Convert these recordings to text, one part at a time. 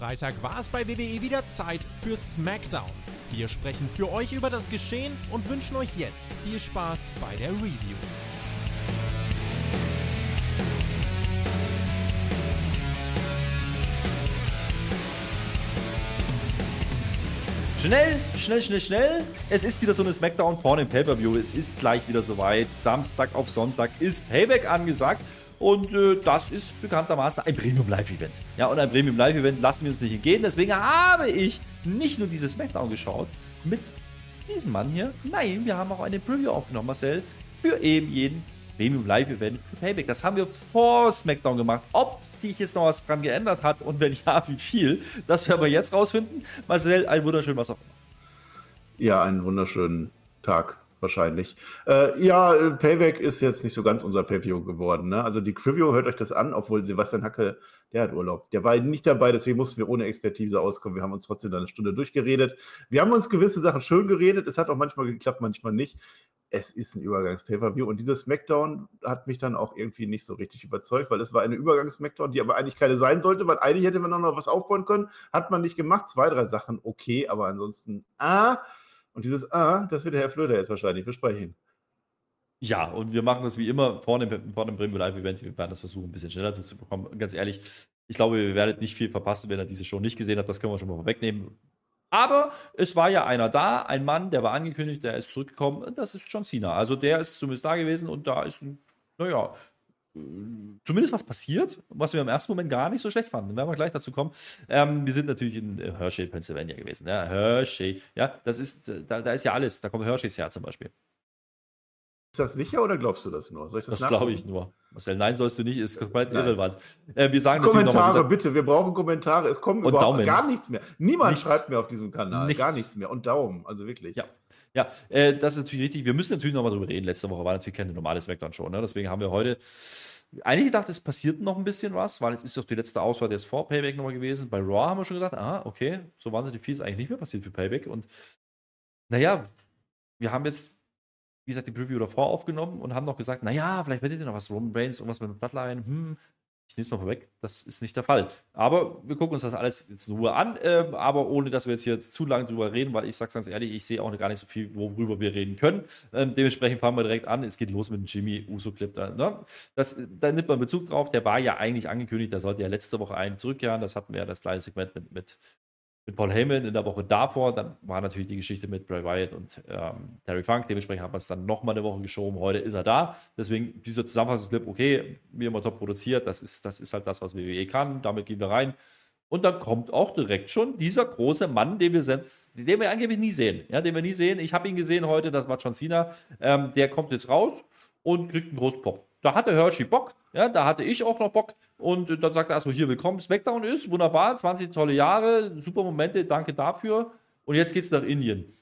Freitag war es bei WWE wieder Zeit für SmackDown. Wir sprechen für euch über das Geschehen und wünschen euch jetzt viel Spaß bei der Review. Schnell, schnell, schnell, schnell. Es ist wieder so eine Smackdown vorne im Pay-Per-View. Es ist gleich wieder soweit. Samstag auf Sonntag ist Payback angesagt. Und äh, das ist bekanntermaßen ein Premium Live-Event. Ja, und ein Premium Live-Event lassen wir uns nicht entgehen. Deswegen habe ich nicht nur diese Smackdown geschaut mit diesem Mann hier. Nein, wir haben auch eine Preview aufgenommen, Marcel, für eben jeden Premium Live-Event für Payback. Das haben wir vor SmackDown gemacht. Ob sich jetzt noch was dran geändert hat und wenn ja, wie viel, das werden wir jetzt rausfinden. Marcel, ein wunderschönen was auch immer. Ja, einen wunderschönen Tag wahrscheinlich. Äh, ja, Payback ist jetzt nicht so ganz unser Pay-View geworden. Ne? Also die Preview, hört euch das an, obwohl Sebastian Hacke, der hat Urlaub. Der war nicht dabei, deswegen mussten wir ohne Expertise auskommen. Wir haben uns trotzdem da eine Stunde durchgeredet. Wir haben uns gewisse Sachen schön geredet. Es hat auch manchmal geklappt, manchmal nicht. Es ist ein Übergangs-Pay-Per-View und dieses Smackdown hat mich dann auch irgendwie nicht so richtig überzeugt, weil es war eine Übergangs-Smackdown, die aber eigentlich keine sein sollte, weil eigentlich hätte man noch was aufbauen können. Hat man nicht gemacht. Zwei, drei Sachen okay, aber ansonsten, ah, und dieses Ah, das wird der Herr Flöter jetzt wahrscheinlich besprechen. Ja, und wir machen das wie immer vor dem, vor dem Premium Live Event. Wir werden das versuchen, ein bisschen schneller zu bekommen. Ganz ehrlich, ich glaube, ihr werdet nicht viel verpassen, wenn ihr diese Show nicht gesehen habt. Das können wir schon mal vorwegnehmen. Aber es war ja einer da, ein Mann, der war angekündigt, der ist zurückgekommen. Das ist John Cena. Also der ist zumindest da gewesen und da ist, naja, zumindest was passiert, was wir im ersten Moment gar nicht so schlecht fanden. Werden wir gleich dazu kommen. Ähm, wir sind natürlich in Hershey, Pennsylvania gewesen. Ja, Hershey, ja, das ist, da, da ist ja alles. Da kommt Hersheys her zum Beispiel. Ist das sicher oder glaubst du das nur? das, das glaube ich nur. Marcel, nein, sollst du nicht, ist komplett irrelevant. Äh, wir sagen Kommentare, noch mal, bitte, wir brauchen Kommentare. Es kommt überhaupt Daumen. gar nichts mehr. Niemand nichts. schreibt mehr auf diesem Kanal. Nichts. Gar nichts mehr. Und Daumen, also wirklich. Ja. Ja, äh, das ist natürlich richtig. Wir müssen natürlich noch mal drüber reden. Letzte Woche war natürlich keine normale Smackdown-Show. Ne? Deswegen haben wir heute eigentlich gedacht, es passiert noch ein bisschen was, weil es ist doch die letzte Auswahl jetzt vor Payback nochmal gewesen. Bei Raw haben wir schon gedacht, ah, okay, so wahnsinnig viel ist eigentlich nicht mehr passiert für Payback. Und naja, wir haben jetzt, wie gesagt, die Preview davor aufgenommen und haben noch gesagt, naja, vielleicht werdet ihr noch was, Roman Reigns, irgendwas mit dem Bloodline, hm, ich nehme es mal vorweg, das ist nicht der Fall. Aber wir gucken uns das alles jetzt in Ruhe an, äh, aber ohne, dass wir jetzt hier zu lange drüber reden, weil ich sage ganz ehrlich, ich sehe auch gar nicht so viel, worüber wir reden können. Ähm, dementsprechend fangen wir direkt an. Es geht los mit dem Jimmy Uso-Clip. Da, ne? da nimmt man Bezug drauf. Der war ja eigentlich angekündigt, der sollte ja letzte Woche einen zurückkehren. Das hatten wir ja das kleine Segment mit, mit mit Paul Heyman in der Woche davor. Dann war natürlich die Geschichte mit Bray Wyatt und ähm, Terry Funk. Dementsprechend haben wir es dann nochmal eine Woche geschoben. Heute ist er da. Deswegen dieser Zusammenfassungsclip, okay, wie immer top produziert. Das ist, das ist halt das, was WWE kann. Damit gehen wir rein. Und dann kommt auch direkt schon dieser große Mann, den wir, selbst, den wir angeblich nie sehen. Ja, den wir nie sehen. Ich habe ihn gesehen heute, das war John Cena. Ähm, der kommt jetzt raus und kriegt einen großen Pop. Da hatte Hershey Bock, ja, da hatte ich auch noch Bock. Und dann sagt er erstmal hier, willkommen, Smackdown ist, wunderbar, 20 tolle Jahre, super Momente, danke dafür. Und jetzt geht's nach Indien.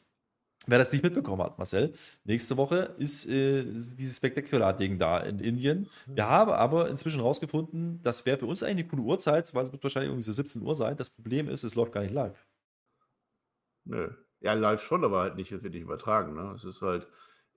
Wer das nicht mitbekommen hat, Marcel, nächste Woche ist äh, dieses Spektakular-Ding da in Indien. Wir haben aber inzwischen rausgefunden, das wäre für uns eigentlich eine coole Uhrzeit, weil es wird wahrscheinlich irgendwie so 17 Uhr sein. Das Problem ist, es läuft gar nicht live. Nö. Ja, live schon, aber halt nicht, es wird nicht übertragen. Ne? Es ist halt,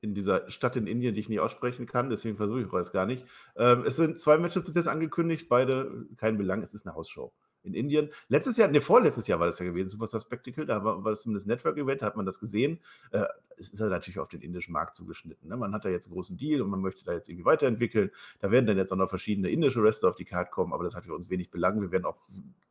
in dieser Stadt in Indien, die ich nie aussprechen kann, deswegen versuche ich es gar nicht. Ähm, es sind zwei Matchups jetzt angekündigt, beide kein Belang, es ist eine Hausshow in Indien. Letztes Jahr, ne, vorletztes Jahr war das ja gewesen, Superstar Spectacle, da war, war das zumindest Network-Event, da hat man das gesehen. Äh, es ist ja natürlich auf den indischen Markt zugeschnitten. Ne? Man hat da jetzt einen großen Deal und man möchte da jetzt irgendwie weiterentwickeln. Da werden dann jetzt auch noch verschiedene indische Wrestler auf die Karte kommen, aber das hat für uns wenig Belang. Wir werden auch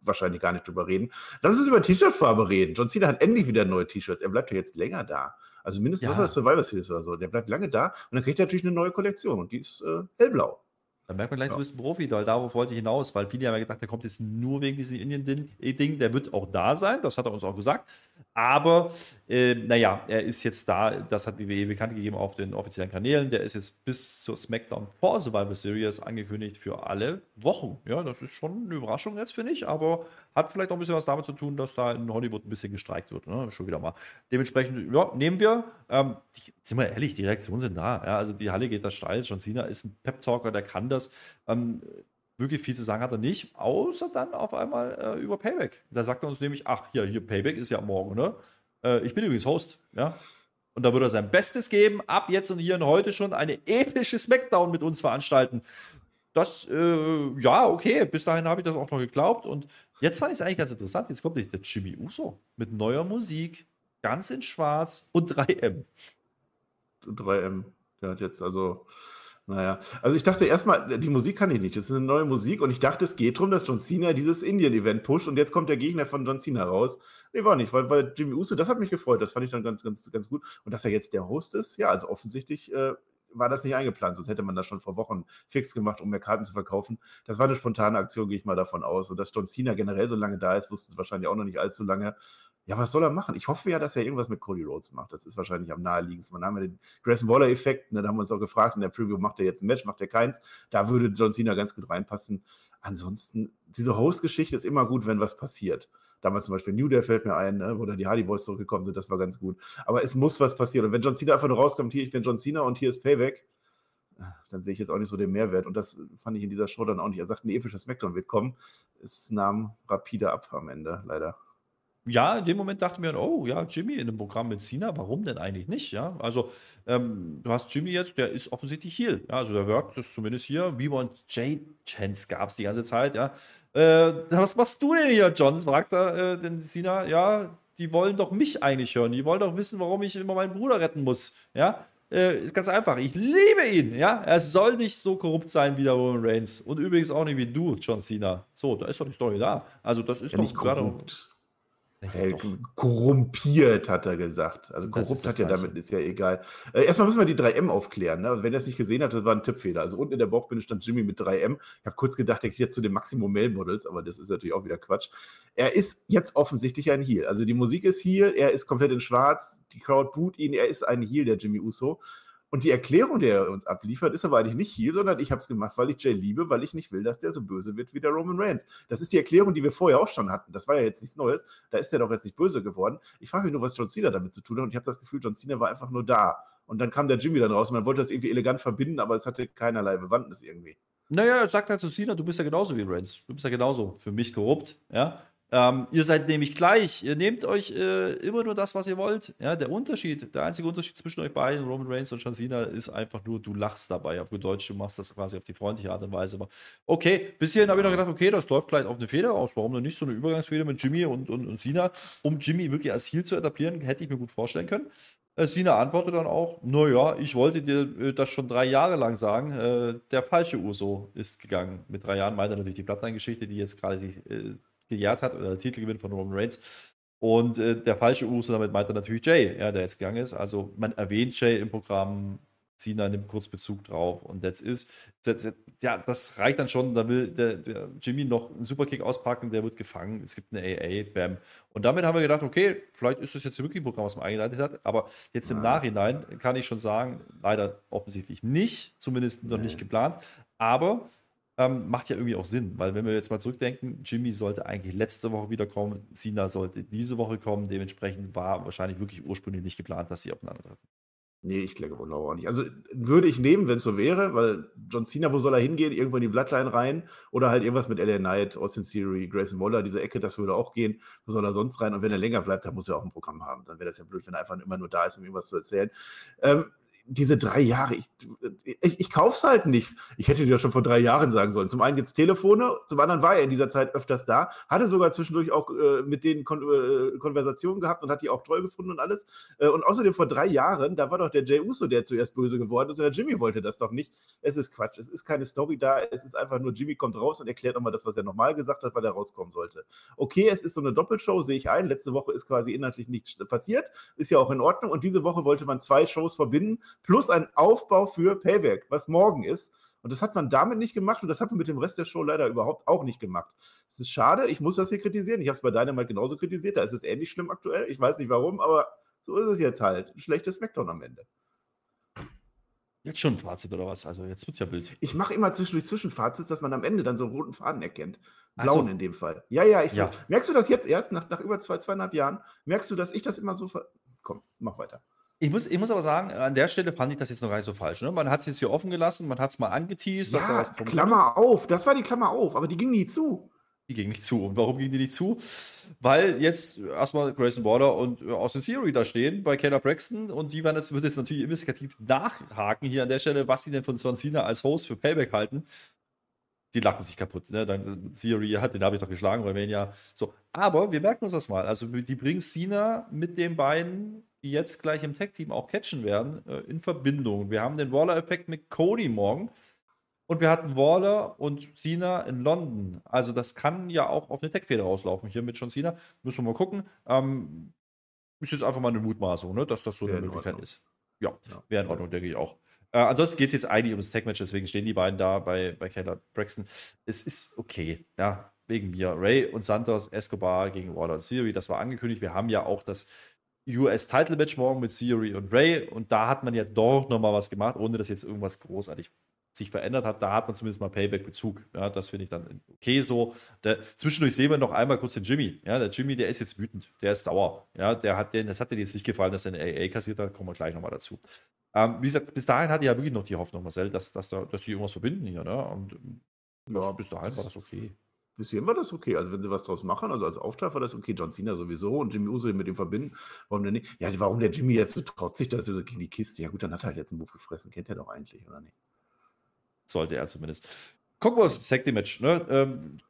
wahrscheinlich gar nicht drüber reden. Lass uns über T-Shirt-Farbe reden. John Cena hat endlich wieder neue T-Shirts. Er bleibt ja jetzt länger da. Also mindestens ja. das Survivor Series oder so. Der bleibt lange da und dann kriegt er natürlich eine neue Kollektion und die ist äh, hellblau. Da merkt man gleich, ja. du bist ein Profi, weil darauf wollte ich hinaus, weil viele haben ja gedacht, der kommt jetzt nur wegen diesem Indien-Ding. Der wird auch da sein, das hat er uns auch gesagt. Aber äh, naja, er ist jetzt da, das hat WWE bekannt gegeben auf den offiziellen Kanälen. Der ist jetzt bis zur SmackDown vor Survivor Series angekündigt für alle Wochen. Ja, das ist schon eine Überraschung jetzt, finde ich, aber hat vielleicht auch ein bisschen was damit zu tun, dass da in Hollywood ein bisschen gestreikt wird. Ne? Schon wieder mal. Dementsprechend, ja, nehmen wir. Ähm, die, sind wir ehrlich, die Reaktionen sind da. Ja? Also die Halle geht da steil. John Cena ist ein Pep-Talker, der kann das. Ähm, wirklich viel zu sagen hat er nicht, außer dann auf einmal äh, über Payback. Da sagt er uns nämlich, ach, hier, hier, Payback ist ja morgen, ne? Äh, ich bin übrigens Host, ja. Und da würde er sein Bestes geben, ab jetzt und hier und heute schon eine epische Smackdown mit uns veranstalten. das, äh, ja, okay, bis dahin habe ich das auch noch geglaubt. Und jetzt fand ich es eigentlich ganz interessant. Jetzt kommt der Jimmy Uso mit neuer Musik, ganz in schwarz und 3M. 3M. Der hat jetzt also, naja. Also ich dachte erstmal, die Musik kann ich nicht. Das ist eine neue Musik und ich dachte, es geht darum, dass John Cena dieses Indien-Event pusht und jetzt kommt der Gegner von John Cena raus. Nee, war nicht, weil, weil Jimmy Uso, das hat mich gefreut. Das fand ich dann ganz, ganz, ganz gut. Und dass er jetzt der Host ist, ja, also offensichtlich äh, war das nicht eingeplant, sonst hätte man das schon vor Wochen fix gemacht, um mehr Karten zu verkaufen. Das war eine spontane Aktion, gehe ich mal davon aus. Und dass John Cena generell so lange da ist, wussten sie wahrscheinlich auch noch nicht allzu lange. Ja, was soll er machen? Ich hoffe ja, dass er irgendwas mit Cody Rhodes macht. Das ist wahrscheinlich am naheliegendsten. Man haben wir den Grayson Waller-Effekt. Ne, da haben wir uns auch gefragt, in der Preview macht er jetzt ein Match, macht er keins. Da würde John Cena ganz gut reinpassen. Ansonsten, diese Host-Geschichte ist immer gut, wenn was passiert. Damals zum Beispiel New Day fällt mir ein, ne, wo dann die Hardy Boys zurückgekommen sind, das war ganz gut. Aber es muss was passieren. Und wenn John Cena einfach nur rauskommt, hier, ich bin John Cena und hier ist Payback, dann sehe ich jetzt auch nicht so den Mehrwert. Und das fand ich in dieser Show dann auch nicht. Er sagt, ein episches Smackdown wird kommen. Es nahm rapide ab am Ende, leider. Ja, in dem Moment dachte ich mir, oh ja, Jimmy in einem Programm mit Cena, warum denn eigentlich nicht? Ja, also ähm, du hast Jimmy jetzt, der ist offensichtlich hier. Ja, also der wirkt das zumindest hier. Wie und J Chance gab es die ganze Zeit, ja. Äh, was machst du denn hier, John? fragt er äh, den Cena. Ja, die wollen doch mich eigentlich hören. Die wollen doch wissen, warum ich immer meinen Bruder retten muss. Ja, äh, ist ganz einfach. Ich liebe ihn. Ja, er soll nicht so korrupt sein wie der Roman Reigns. Und übrigens auch nicht wie du, John Cena. So, da ist doch die Story da. Also, das ist ja doch nicht korrupt. Hey, korrumpiert, hat er gesagt. Also korrupt hat er damit, ist ja egal. Äh, erstmal müssen wir die 3M aufklären. Ne? Wenn er es nicht gesehen hat, das war ein Tippfehler. Also unten in der Bauchbinde stand Jimmy mit 3M. Ich habe kurz gedacht, er geht jetzt zu den Maximum Male Models, aber das ist natürlich auch wieder Quatsch. Er ist jetzt offensichtlich ein Heel. Also die Musik ist Heel, er ist komplett in schwarz, die Crowd boot ihn, er ist ein Heel, der Jimmy Uso. Und die Erklärung, die er uns abliefert, ist aber eigentlich nicht hier, sondern ich habe es gemacht, weil ich Jay liebe, weil ich nicht will, dass der so böse wird wie der Roman Reigns. Das ist die Erklärung, die wir vorher auch schon hatten. Das war ja jetzt nichts Neues. Da ist der doch jetzt nicht böse geworden. Ich frage mich nur, was John Cena damit zu tun hat. Und ich habe das Gefühl, John Cena war einfach nur da. Und dann kam der Jimmy dann raus und man wollte das irgendwie elegant verbinden, aber es hatte keinerlei Bewandtnis irgendwie. Naja, er sagt halt zu Cena, du bist ja genauso wie Reigns. Du bist ja genauso für mich korrupt. Ja, ähm, ihr seid nämlich gleich. Ihr nehmt euch äh, immer nur das, was ihr wollt. Ja, der Unterschied, der einzige Unterschied zwischen euch beiden, Roman Reigns und John ist einfach nur, du lachst dabei. Auf Deutsch, du machst das quasi auf die freundliche Art und Weise. Aber okay, bis hierhin habe ich noch gedacht, okay, das läuft vielleicht auf eine Feder aus. Warum denn nicht so eine Übergangsfeder mit Jimmy und, und, und Cena? Um Jimmy wirklich als Heel zu etablieren, hätte ich mir gut vorstellen können. Äh, Cena antwortet dann auch, naja, ich wollte dir äh, das schon drei Jahre lang sagen. Äh, der falsche Uso ist gegangen. Mit drei Jahren meint er natürlich die Bloodline-Geschichte, die jetzt gerade sich gejährt hat, oder Titelgewinn von Roman Reigns. Und äh, der falsche Uso, damit meint er natürlich Jay, ja, der jetzt gegangen ist. Also man erwähnt Jay im Programm, Cena nimmt kurz Bezug drauf und that's is. Das, ja, das reicht dann schon. Da will der, der, Jimmy noch einen Superkick auspacken, der wird gefangen. Es gibt eine AA, bam. Und damit haben wir gedacht, okay, vielleicht ist das jetzt wirklich ein Programm, was man eingeleitet hat. Aber jetzt im ja. Nachhinein kann ich schon sagen, leider offensichtlich nicht, zumindest noch nee. nicht geplant. Aber ähm, macht ja irgendwie auch Sinn, weil wenn wir jetzt mal zurückdenken, Jimmy sollte eigentlich letzte Woche wiederkommen, Cena sollte diese Woche kommen, dementsprechend war wahrscheinlich wirklich ursprünglich nicht geplant, dass sie aufeinandertreffen. Nee, ich glaube auch nicht. Also würde ich nehmen, wenn es so wäre, weil John Cena, wo soll er hingehen? Irgendwo in die Bloodline rein oder halt irgendwas mit LA Knight, Austin Theory, Grayson Waller, diese Ecke, das würde auch gehen. Wo soll er sonst rein? Und wenn er länger bleibt, dann muss er auch ein Programm haben. Dann wäre das ja blöd, wenn er einfach immer nur da ist, um irgendwas zu erzählen. Ähm, diese drei Jahre, ich, ich, ich kaufe es halt nicht. Ich hätte dir schon vor drei Jahren sagen sollen. Zum einen es Telefone, zum anderen war er in dieser Zeit öfters da, hatte sogar zwischendurch auch äh, mit denen Kon äh, Konversationen gehabt und hat die auch treu gefunden und alles. Äh, und außerdem vor drei Jahren, da war doch der Jay Uso, der zuerst böse geworden ist und der Jimmy wollte das doch nicht. Es ist Quatsch, es ist keine Story da, es ist einfach nur, Jimmy kommt raus und erklärt nochmal das, was er nochmal gesagt hat, weil er rauskommen sollte. Okay, es ist so eine Doppelshow, sehe ich ein. Letzte Woche ist quasi inhaltlich nichts passiert, ist ja auch in Ordnung und diese Woche wollte man zwei Shows verbinden, plus ein Auf Aufbau für Payback, was morgen ist. Und das hat man damit nicht gemacht und das hat man mit dem Rest der Show leider überhaupt auch nicht gemacht. Es ist schade, ich muss das hier kritisieren. Ich habe es bei Dynamite genauso kritisiert, da ist es ähnlich schlimm aktuell. Ich weiß nicht warum, aber so ist es jetzt halt. Ein schlechtes Smackdown am Ende. Jetzt schon ein Fazit oder was? Also jetzt wird es ja Bild. Ich mache immer zwischendurch Zwischenfazits, dass man am Ende dann so einen roten Faden erkennt. Blauen so. in dem Fall. Ja, ja, ich ja. Merkst du das jetzt erst, nach, nach über zwei, zweieinhalb Jahren? Merkst du, dass ich das immer so ver Komm, mach weiter. Ich muss, ich muss aber sagen, an der Stelle fand ich das jetzt noch gar nicht so falsch. Ne? Man hat es jetzt hier offen gelassen, man hat es mal angeteased. Ja, dass da was Klammer auf, das war die Klammer auf, aber die ging nie zu. Die ging nicht zu. Und warum ging die nicht zu? Weil jetzt erstmal Grayson Border und äh, Austin Theory da stehen bei Kayla Braxton und die werden das, wird jetzt natürlich investigativ nachhaken hier an der Stelle, was die denn von John Cena als Host für Payback halten. die lachen sich kaputt. Ne? Dann Theory hat, den habe ich doch geschlagen, ihn ja so. Aber wir merken uns das mal. Also die bringen Cena mit den beiden, die jetzt gleich im Tech-Team auch catchen werden, äh, in Verbindung. Wir haben den Waller-Effekt mit Cody morgen. Und wir hatten Waller und Cena in London. Also das kann ja auch auf eine Tech-Fehler rauslaufen. Hier mit John Cena. Müssen wir mal gucken. Ähm, ist jetzt einfach mal eine Mutmaßung, ne? dass das so eine Möglichkeit ist. Ja, ja. wäre in Ordnung, denke ich auch. Äh, ansonsten geht es jetzt eigentlich ums Tech-Match, deswegen stehen die beiden da bei, bei Kayla Braxton. Es ist okay, ja, wegen mir. Ray und Santos, Escobar gegen Waller und Theory, das war angekündigt. Wir haben ja auch das US-Title-Match morgen mit Theory und Ray und da hat man ja doch nochmal was gemacht, ohne dass jetzt irgendwas großartig sich verändert hat, da hat man zumindest mal Payback-Bezug. Ja, das finde ich dann okay so. Der, zwischendurch sehen wir noch einmal kurz den Jimmy. Ja, der Jimmy, der ist jetzt wütend, der ist sauer. Ja, der hat den, das hat dir jetzt nicht gefallen, dass er eine AA kassiert hat, kommen wir gleich nochmal dazu. Ähm, wie gesagt, bis dahin hatte ich ja wirklich noch die Hoffnung, Marcel, dass, dass, da, dass die irgendwas verbinden hier. Ne? Und ja, bis dahin war das okay. Bis hierhin war das okay. Also, wenn sie was draus machen, also als Auftrag war das okay. John Cena sowieso und Jimmy Uso mit dem verbinden. Warum denn nicht? Ja, warum der Jimmy jetzt so trotzig da ist so gegen die Kiste? Ja, gut, dann hat er halt jetzt einen Buch gefressen. Kennt er doch eigentlich, oder nicht? Sollte er zumindest. Gucken wir uns das Tag Match. Ne? Ähm,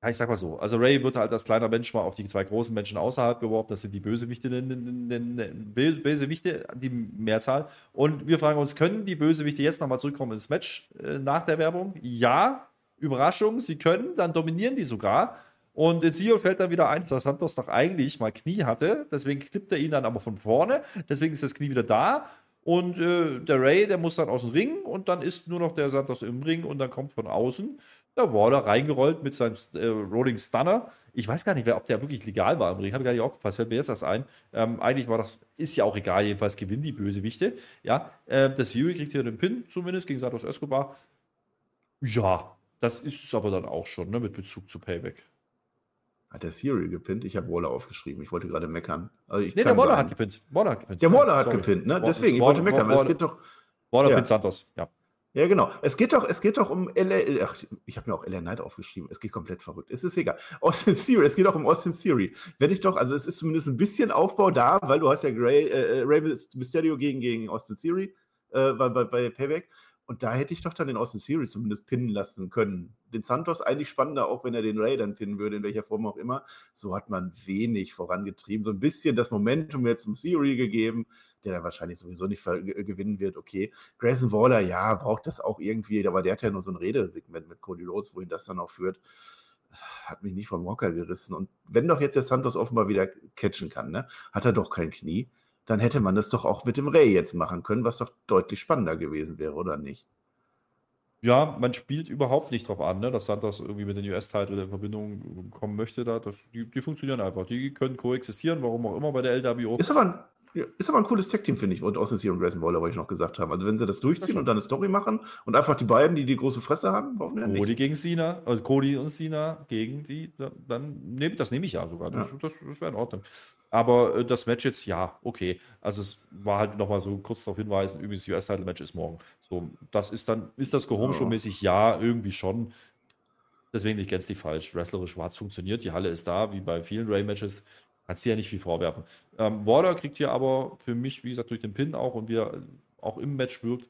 ja, ich sag mal so, also Ray wird halt als kleiner Mensch mal auf die zwei großen Menschen außerhalb geworfen, das sind die Bösewichte, Bösewichte, die Mehrzahl. Und wir fragen uns, können die Bösewichte jetzt nochmal zurückkommen ins Match äh, nach der Werbung? Ja, Überraschung, sie können, dann dominieren die sogar. Und in Sio fällt dann wieder ein, dass Santos doch eigentlich mal Knie hatte, deswegen klippt er ihn dann aber von vorne, deswegen ist das Knie wieder da. Und äh, der Ray, der muss dann aus dem Ring und dann ist nur noch der Santos im Ring und dann kommt von außen der Waller reingerollt mit seinem äh, Rolling Stunner. Ich weiß gar nicht, wer, ob der wirklich legal war im Ring. Habe ich gar nicht aufgepasst. Fällt mir jetzt das ein. Ähm, eigentlich war das, ist ja auch egal. Jedenfalls gewinnen die Bösewichte. Ja, äh, das Fury kriegt hier den Pin zumindest gegen Santos Escobar. Ja, das ist es aber dann auch schon, ne, mit Bezug zu Payback. Hat der Siri gepinnt? Ich habe Waller aufgeschrieben. Ich wollte gerade meckern. Also nee, der Waller hat gepinnt. Waller hat gepinnt. Der Waller hat gepinnt, ne? Deswegen, ich wollte meckern. Waller, es geht doch. Waller ja. pinnt Santos, ja. Ja, genau. Es geht doch, es geht doch um LA. Ach, ich habe mir auch LA Knight aufgeschrieben. Es geht komplett verrückt. Es ist egal. Austin Theory. Es geht auch um Austin Theory. Wenn ich doch, also es ist zumindest ein bisschen Aufbau da, weil du hast ja Ray, äh, Ray Mysterio gegen, gegen Austin Theory äh, bei, bei, bei Payback. Und da hätte ich doch dann den Austin Theory zumindest pinnen lassen können. Den Santos eigentlich spannender, auch wenn er den Ray dann pinnen würde, in welcher Form auch immer. So hat man wenig vorangetrieben. So ein bisschen das Momentum jetzt zum Theory gegeben, der dann wahrscheinlich sowieso nicht gewinnen wird. Okay. Grayson Waller, ja, braucht das auch irgendwie, aber der hat ja nur so ein Redesegment mit Cody Rhodes, wohin das dann auch führt. Hat mich nicht vom Walker gerissen. Und wenn doch jetzt der Santos offenbar wieder catchen kann, ne, hat er doch kein Knie dann hätte man das doch auch mit dem Ray jetzt machen können, was doch deutlich spannender gewesen wäre, oder nicht? Ja, man spielt überhaupt nicht darauf an, ne, dass Santos irgendwie mit den US-Title in Verbindung kommen möchte. Da, das, die, die, funktionieren einfach. Die können koexistieren, warum auch immer bei der LWO. Ist aber ein ja, ist aber ein cooles Tech-Team, finde ich. Und Austin Theory und Grayson Waller, wollte ich noch gesagt haben. Also, wenn sie das durchziehen und dann eine Story machen und einfach die beiden, die die große Fresse haben, warum denn nicht? Cody gegen Cena, also Cody und Cena gegen die, dann nehme das nehme ich ja sogar. Das, ja. das, das wäre in Ordnung. Aber äh, das Match jetzt, ja, okay. Also, es war halt nochmal so kurz darauf hinweisen: übrigens, das US-Title-Match ist morgen. So, das ist dann, ist das Gehome-Show-mäßig? Ja. ja, irgendwie schon. Deswegen nicht ganz die falsch. Wrestlerisch schwarz funktioniert, die Halle ist da, wie bei vielen Ray-Matches. Kannst du ja nicht viel vorwerfen. Ähm, Waller kriegt hier aber für mich, wie gesagt, durch den Pin auch und wie er auch im Match wirkt,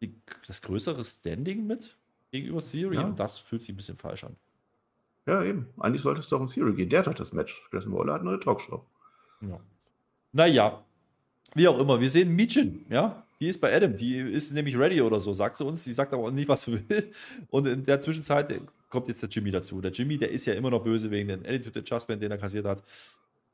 die, das größere Standing mit gegenüber Siri ja. und das fühlt sich ein bisschen falsch an. Ja, eben. Eigentlich sollte es doch um Siri gehen. Der hat doch das Match. Grayson Waller hat nur eine Talkshow. Ja. Naja, wie auch immer. Wir sehen Michin, ja. Die ist bei Adam. Die ist nämlich ready oder so, sagt sie uns. Die sagt aber auch nicht, was sie will. Und in der Zwischenzeit kommt jetzt der Jimmy dazu. Der Jimmy, der ist ja immer noch böse wegen den Attitude Adjustment, den er kassiert hat.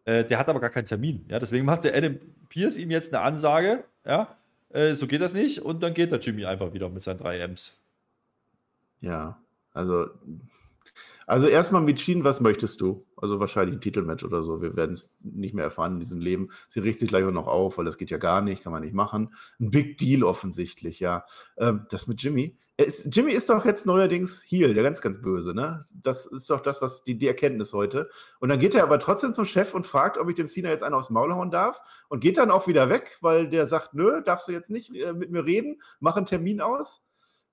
Äh, der hat aber gar keinen Termin. Ja, deswegen macht der Adam Pierce ihm jetzt eine Ansage. Ja, äh, so geht das nicht. Und dann geht der Jimmy einfach wieder mit seinen drei Ms. Ja, also, also erstmal mit Schienen, was möchtest du? Also wahrscheinlich ein Titelmatch oder so. Wir werden es nicht mehr erfahren in diesem Leben. Sie richtet sich gleich auch noch auf, weil das geht ja gar nicht, kann man nicht machen. Ein Big Deal offensichtlich, ja. Ähm, das mit Jimmy, ist, Jimmy ist doch jetzt neuerdings Heel, der ganz, ganz böse, ne? Das ist doch das, was die, die Erkenntnis heute. Und dann geht er aber trotzdem zum Chef und fragt, ob ich dem Cena jetzt einen aufs Maul hauen darf und geht dann auch wieder weg, weil der sagt, nö, darfst du jetzt nicht äh, mit mir reden, mach einen Termin aus.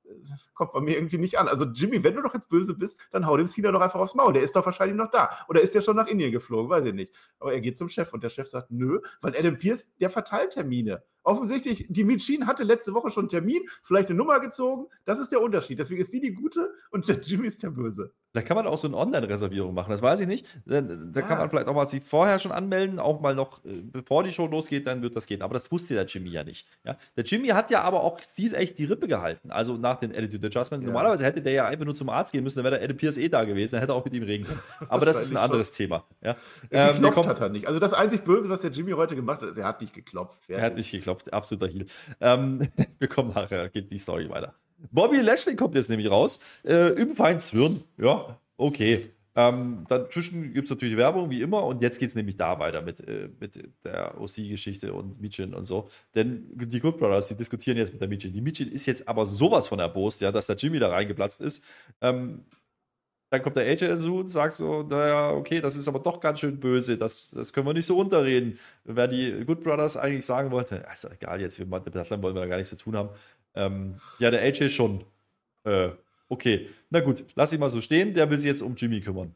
Äh, kommt bei mir irgendwie nicht an. Also Jimmy, wenn du doch jetzt böse bist, dann hau dem Cena doch einfach aufs Maul. Der ist doch wahrscheinlich noch da. Oder ist der schon nach Indien geflogen? Weiß ich nicht. Aber er geht zum Chef und der Chef sagt, nö, weil Adam Pierce, der verteilt Termine. Offensichtlich, die Michin hatte letzte Woche schon einen Termin, vielleicht eine Nummer gezogen. Das ist der Unterschied. Deswegen ist sie die Gute und der Jimmy ist der Böse. Da kann man auch so eine Online-Reservierung machen, das weiß ich nicht. Da, da ja. kann man vielleicht auch mal sich vorher schon anmelden, auch mal noch, äh, bevor die Show losgeht, dann wird das gehen. Aber das wusste der Jimmy ja nicht. Ja? Der Jimmy hat ja aber auch stilecht die Rippe gehalten, also nach dem Attitude Adjustment. Ja. Normalerweise hätte der ja einfach nur zum Arzt gehen müssen, dann wäre der Adam Pierce eh da gewesen, dann hätte er auch mit ihm reden können. Aber das ist ein anderes schon. Thema. Ja? Ähm, geklopft hat er nicht. Also das einzig Böse, was der Jimmy heute gemacht hat, ist, er hat nicht geklopft. Fertig. Er hat nicht geklopft, absoluter Heal. Ähm, wir kommen nachher, geht die Story weiter. Bobby Lashley kommt jetzt nämlich raus. Äh, feinen Zwirn. Ja, okay. Ähm, dazwischen gibt es natürlich Werbung, wie immer, und jetzt geht es nämlich da weiter mit, äh, mit der OC-Geschichte und Michin und so. Denn die Good Brothers, die diskutieren jetzt mit der Michin. Die Michin ist jetzt aber sowas von erbost, ja, dass der Jimmy da reingeplatzt ist. Ähm, dann kommt der AJ dazu und sagt so, naja, okay, das ist aber doch ganz schön böse, das, das können wir nicht so unterreden. Wer die Good Brothers eigentlich sagen wollte, ist egal jetzt, mit Athleten wollen wir da gar nichts zu tun haben. Ähm, ja, der AJ schon. Äh, Okay, na gut, lass ihn mal so stehen. Der will sich jetzt um Jimmy kümmern.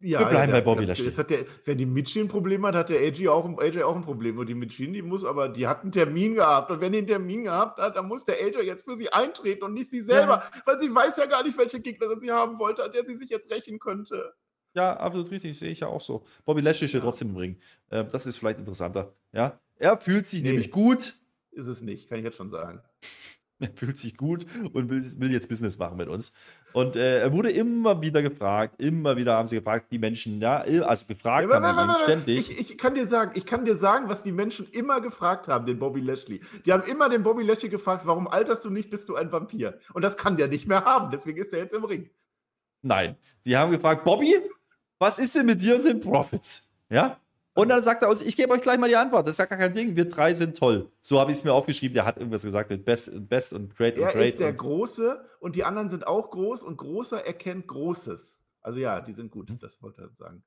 Ja, Wir bleiben ja, bei Bobby Lashley. Jetzt hat der, wenn die Mitchell ein Problem hat, hat der AJ auch, AJ auch ein Problem. Und die Mitchell, die muss aber, die hat einen Termin gehabt. Und wenn die einen Termin gehabt hat, dann muss der AJ jetzt für sie eintreten und nicht sie selber. Ja. Weil sie weiß ja gar nicht, welche Gegnerin sie haben wollte, an der sie sich jetzt rächen könnte. Ja, absolut richtig, sehe ich ja auch so. Bobby Lashley steht ja. trotzdem im Ring. Äh, das ist vielleicht interessanter. Ja, er fühlt sich nee, nämlich gut. Ist es nicht, kann ich jetzt schon sagen. Er fühlt sich gut und will, will jetzt Business machen mit uns. Und äh, er wurde immer wieder gefragt, immer wieder haben sie gefragt, die Menschen, ja, also gefragt ja, haben wir ihn ständig. Ich, ich, kann dir sagen, ich kann dir sagen, was die Menschen immer gefragt haben, den Bobby Lashley. Die haben immer den Bobby Lashley gefragt, warum alterst du nicht, bist du ein Vampir? Und das kann der nicht mehr haben, deswegen ist er jetzt im Ring. Nein, die haben gefragt, Bobby, was ist denn mit dir und den Profits? Ja, und dann sagt er uns, ich gebe euch gleich mal die Antwort. Das ist ja gar kein Ding. Wir drei sind toll. So habe ich es mir aufgeschrieben. Der hat irgendwas gesagt mit Best, Best und Great er und Great. Er ist der Große und die anderen sind auch groß und Großer erkennt Großes. Also ja, die sind gut. Das wollte er sagen.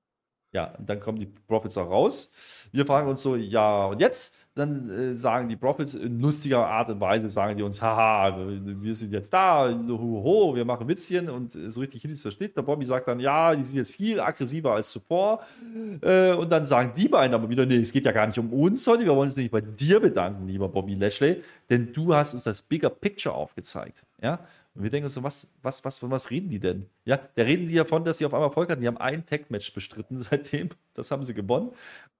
Ja, dann kommen die Profits auch raus. Wir fragen uns so, ja, und jetzt? Dann äh, sagen die Profits in lustiger Art und Weise, sagen die uns, haha, wir sind jetzt da, ho, wir machen Witzchen und so richtig hin versteht. Der Bobby sagt dann, ja, die sind jetzt viel aggressiver als zuvor. Äh, und dann sagen die beiden aber wieder, nee, es geht ja gar nicht um uns heute, wir wollen uns nicht bei dir bedanken, lieber Bobby Lashley, denn du hast uns das Bigger Picture aufgezeigt. Ja, und wir denken uns so, was, was, was, von was reden die denn? Ja, da reden die davon, dass sie auf einmal Erfolg hatten. Die haben ein Tag-Match bestritten seitdem. Das haben sie gewonnen.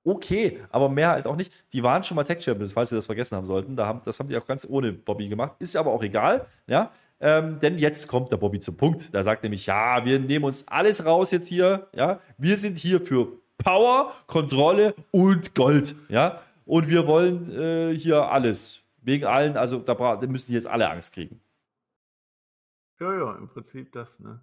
Okay, aber mehr halt auch nicht. Die waren schon mal Tag-Champions, falls sie das vergessen haben sollten. Da haben, das haben die auch ganz ohne Bobby gemacht. Ist aber auch egal. Ja, ähm, denn jetzt kommt der Bobby zum Punkt. Da sagt nämlich, ja, wir nehmen uns alles raus jetzt hier. Ja, wir sind hier für Power, Kontrolle und Gold. Ja, und wir wollen äh, hier alles. Wegen allen, also da müssen jetzt alle Angst kriegen. Ja, ja, im Prinzip das, ne?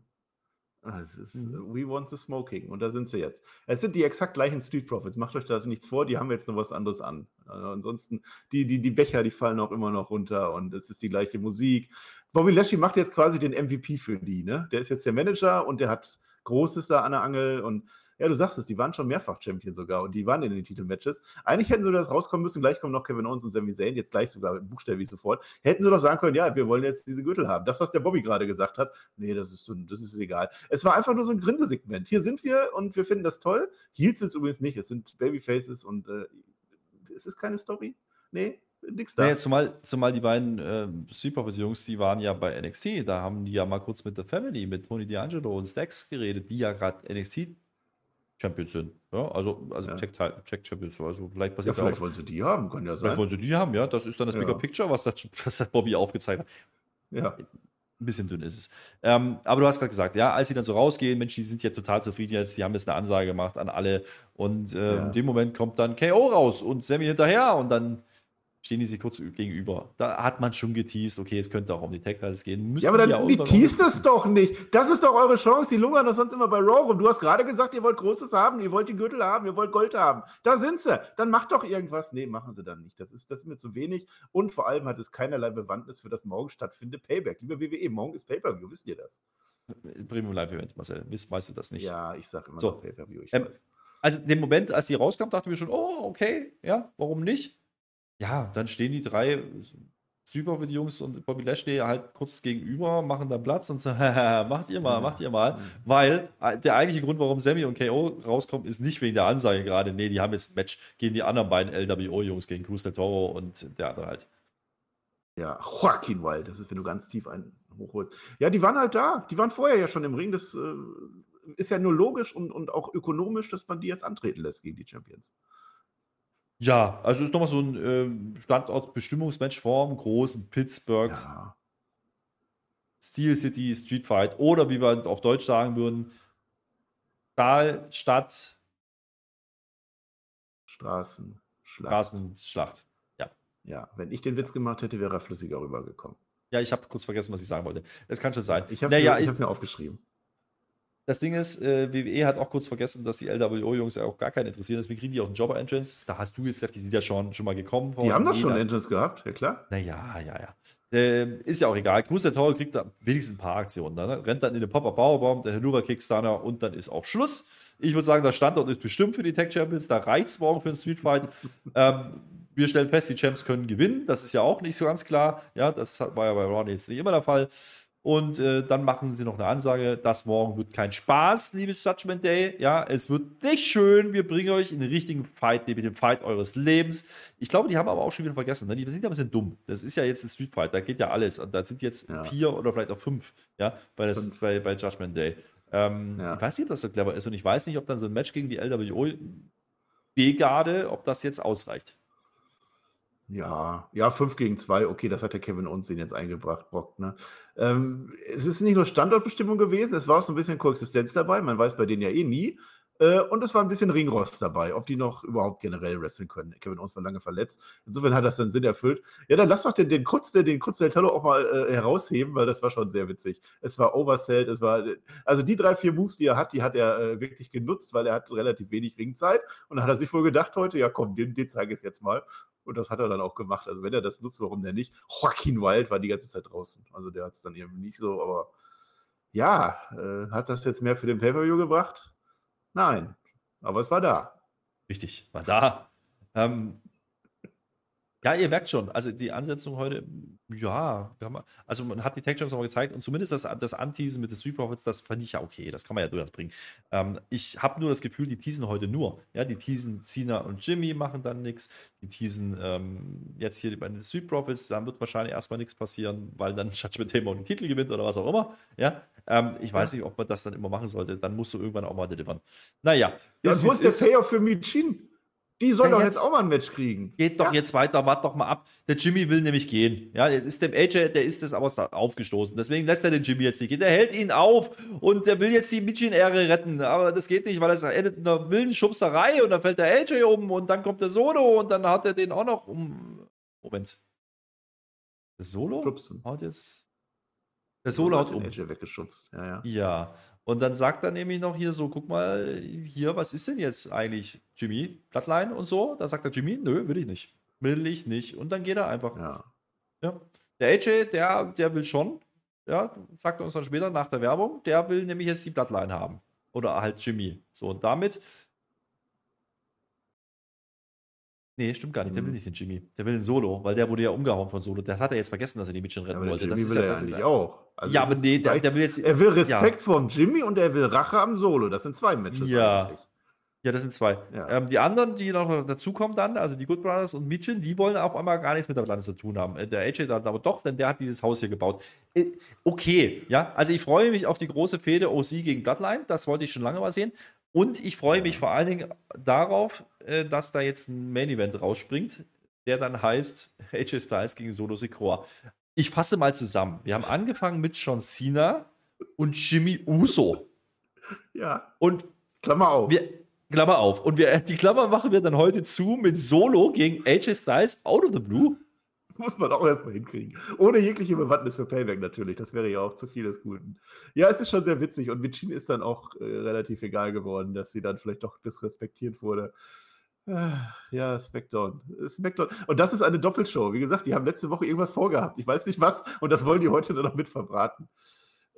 Ah, es ist mhm. We Want the Smoking und da sind sie jetzt. Es sind die exakt gleichen Street Profits. Macht euch da nichts vor, die haben jetzt noch was anderes an. Also ansonsten, die, die, die Becher, die fallen auch immer noch runter und es ist die gleiche Musik. Bobby Lashley macht jetzt quasi den MVP für die, ne? Der ist jetzt der Manager und der hat Großes da an der Angel und ja, du sagst es, die waren schon mehrfach Champion sogar und die waren in den Titelmatches. Eigentlich hätten sie das rauskommen müssen, gleich kommen noch Kevin Owens und Sami Zayn, jetzt gleich sogar buchstäblich sofort. Hätten sie doch sagen können, ja, wir wollen jetzt diese Gürtel haben. Das, was der Bobby gerade gesagt hat, nee, das ist, das ist egal. Es war einfach nur so ein Grinsesegment. Hier sind wir und wir finden das toll. Heels sind es übrigens nicht, es sind Babyfaces und äh, es ist keine Story. Nee, nix da. Nee, zumal, zumal die beiden äh, Street Jungs, die waren ja bei NXT, da haben die ja mal kurz mit der Family, mit Tony D'Angelo und Stacks geredet, die ja gerade NXT Champions sind. Ja, also, also ja. Tech, Tech Champions. Also vielleicht passiert ja, vielleicht auch, wollen sie die haben, kann ja sein. Vielleicht wollen sie die haben, ja. Das ist dann das ja. Bigger Picture, was das, was das Bobby aufgezeigt hat. Ja. Ein bisschen dünn ist es. Ähm, aber du hast gerade gesagt, ja, als sie dann so rausgehen, Mensch, die sind ja total zufrieden jetzt, die haben jetzt eine Ansage gemacht an alle. Und äh, ja. in dem Moment kommt dann KO raus und Sammy hinterher und dann stehen die sich kurz gegenüber. Da hat man schon geteased, okay, es könnte auch um die Tech Titles gehen. Müssen ja, aber dann die teast es doch nicht. Das ist doch eure Chance. Die lungern doch sonst immer bei Raw rum. Du hast gerade gesagt, ihr wollt Großes haben, ihr wollt die Gürtel haben, ihr wollt Gold haben. Da sind sie. Dann macht doch irgendwas. Nee, machen sie dann nicht. Das ist, das ist mir zu wenig. Und vor allem hat es keinerlei Bewandtnis für das morgen stattfindende Payback. Lieber WWE, morgen ist Pay-Per-View, wisst ihr das? Premium Live Event, Marcel. Weißt, weißt du das nicht? Ja, ich sage immer so. Pay-Per-View. Ich ähm, weiß. Also, den Moment, als die rauskam, dachte ich mir schon, oh, okay, ja, warum nicht? Ja, dann stehen die drei Street Profit Jungs und Bobby Lashley halt kurz gegenüber, machen dann Platz und so, macht ihr mal, macht ihr mal. Weil äh, der eigentliche Grund, warum Sammy und KO rauskommen, ist nicht wegen der Ansage gerade. Nee, die haben jetzt ein Match gegen die anderen beiden LWO-Jungs, gegen Cruz del Toro und der andere halt. Ja, Joaquin Wild, das ist, wenn du ganz tief einen hochholst. Ja, die waren halt da. Die waren vorher ja schon im Ring. Das äh, ist ja nur logisch und, und auch ökonomisch, dass man die jetzt antreten lässt gegen die Champions. Ja, also ist nochmal so ein ähm, Standortbestimmungsmatch vorm großen Pittsburgh Ja, Steel City Street Fight oder wie wir auf Deutsch sagen würden, Stahl, Stadt, Straßen, Schlacht. Straßenschlacht. Ja, wenn ich den Witz gemacht hätte, wäre er flüssiger rübergekommen. Ja, ich habe kurz vergessen, was ich sagen wollte. Das kann schon sein. Ich habe Naja, mir, ich ich- hab's mir aufgeschrieben. Das Ding ist, äh, WWE hat auch kurz vergessen, dass die LWO-Jungs ja auch gar keinen interessieren. Deswegen kriegen die auch einen Jobber-Entrance. Da hast du jetzt gesagt, die sind ja schon, schon mal gekommen. Die haben doch schon Jeder- Entrance gehabt, ja klar. Naja, ja, ja. Ähm, ist ja auch egal. Cruz der Tower kriegt da wenigstens ein paar Aktionen. Ne? Rennt dann in den Pop-Up Powerbomb, der Hanuva Kickstarter und dann ist auch Schluss. Ich würde sagen, der Standort ist bestimmt für die Tech Champions. Da reicht es morgen für einen Street Fight. ähm, wir stellen fest, die Champs können gewinnen. Das ist ja auch nicht so ganz klar. Ja, das war ja bei Ronnie jetzt nicht immer der Fall. Und äh, dann machen sie noch eine Ansage, das morgen wird kein Spaß, liebes Judgment Day. Ja, es wird nicht schön. Wir bringen euch in den richtigen Fight, nämlich den Fight eures Lebens. Ich glaube, die haben aber auch schon wieder vergessen. Ne? Die sind ja ein bisschen dumm. Das ist ja jetzt ein Street Fight, da geht ja alles. Und da sind jetzt Ja. vier oder vielleicht auch fünf, ja, bei, das, Fünf. bei, bei Judgment Day. Ähm, Ja. Ich weiß nicht, ob das so clever ist und ich weiß nicht, ob dann so ein Match gegen die LWO B-Garde, ob das jetzt ausreicht. Ja, ja, 5 gegen 2, okay, das hat der Kevin Owens den jetzt eingebracht, Brock. Ne? Ähm, es ist nicht nur Standortbestimmung gewesen, es war auch so ein bisschen Koexistenz dabei, man weiß bei denen ja eh nie. Äh, und es war ein bisschen Ringrost dabei, ob die noch überhaupt generell wresteln können. Kevin Owens war lange verletzt. Insofern hat das dann Sinn erfüllt. Ja, dann lass doch den, den Krutz, den, den Krutz del Tello auch mal äh, herausheben, weil das war schon sehr witzig. Es war Oversell, es war, also die drei, vier Moves, die er hat, die hat er äh, wirklich genutzt, weil er hat relativ wenig Ringzeit. Und dann hat er sich wohl gedacht heute, ja komm, den, den zeige ich jetzt mal. Und das hat er dann auch gemacht. Also wenn er das nutzt, warum denn nicht? Joaquin Wild war die ganze Zeit draußen. Also der hat es dann eben nicht so, aber ja, äh, hat das jetzt mehr für den Pay-Per-View gebracht? Nein. Aber es war da. Richtig, war da. Ähm, ja, ihr merkt schon, also die Ansetzung heute, ja, kann man, also man hat die Tech Champs nochmal gezeigt und zumindest das, das Anteasen mit den Street Profits, das fand ich ja okay, das kann man ja durchaus bringen. Ähm, ich habe nur das Gefühl, die teasen heute nur. Ja, die teasen Cena und Jimmy machen dann nichts, die teasen ähm, jetzt hier bei den Street Profits, dann wird wahrscheinlich erstmal nichts passieren, weil dann Judgment Day morgen den Titel gewinnt oder was auch immer. Ja, ähm, ich weiß nicht, ob man das dann immer machen sollte, dann musst du irgendwann auch mal delivern. Naja, Das ist, ist der. Payoff für Michin? Die soll Ja, doch jetzt- jetzt auch mal ein Match kriegen. Geht doch Ja. jetzt weiter, wart doch mal ab. Der Jimmy will nämlich gehen. Ja, jetzt ist dem AJ, der ist das aber aufgestoßen. Deswegen lässt er den Jimmy jetzt nicht gehen. Der hält ihn auf und der will jetzt die Michin-Ehre retten. Aber das geht nicht, weil es endet in einer wilden Schubserei und dann fällt der AJ um und dann kommt der Solo und dann hat er den auch noch um. Moment. Der Solo? Schubsen. Haut jetzt. Der Solo haut um. Den AJ weggeschubst. Ja, ja. Ja, und dann sagt er nämlich noch hier so, guck mal, hier, was ist denn jetzt eigentlich, Jimmy? Bloodline und so? Da sagt der Jimmy, nö, will ich nicht. Will ich nicht. Und dann geht er einfach. Ja. ja. Der AJ, der, der will schon, ja, sagt er uns dann später nach der Werbung, der will nämlich jetzt die Bloodline haben. Oder halt Jimmy. So, und damit. Nee, stimmt gar nicht. Der will Hm. nicht den Jimmy. Der will den Solo, weil der wurde ja umgehauen von Solo. Das hat er jetzt vergessen, dass er die Mädchen retten der wollte. Jimmy das ist will er ja eigentlich auch. Also ja, aber nee, der, der will jetzt. Er will Respekt vom Jimmy und er will Rache am Solo. Das sind zwei Matches Ja. eigentlich. Ja, das sind zwei. Ja. Ähm, die anderen, die noch dazukommen dann, also die Good Brothers und Mitchin, die wollen auf einmal gar nichts mit der Atlantis zu tun haben. Äh, Der AJ dann aber doch, denn der hat dieses Haus hier gebaut. Äh, Okay, ja, also ich freue mich auf die große Fehde OC gegen Bloodline, das wollte ich schon lange mal sehen. Und ich freue mich vor allen Dingen darauf, äh, dass da jetzt ein Main Event rausspringt, der dann heißt AJ Styles gegen Solo Sikoa. Ich fasse mal zusammen. Wir haben angefangen mit John Cena und Jimmy Uso. Ja. Und Klammer auf. wir, Klammer auf. Und wir, die Klammer machen wir dann heute zu mit Solo gegen AJ Styles out of the blue. Muss man auch erstmal hinkriegen. Ohne jegliche Bewandtnis für Payback natürlich. Das wäre ja auch zu viel des Guten. Ja, es ist schon sehr witzig. Und Vichin ist dann auch äh, relativ egal geworden, dass sie dann vielleicht doch disrespektiert wurde. Ah, Ja, Smackdown. Smackdown. Und das ist eine Doppelshow. Wie gesagt, die haben letzte Woche irgendwas vorgehabt. Ich weiß nicht was. Und das wollen die heute nur noch mit verbraten.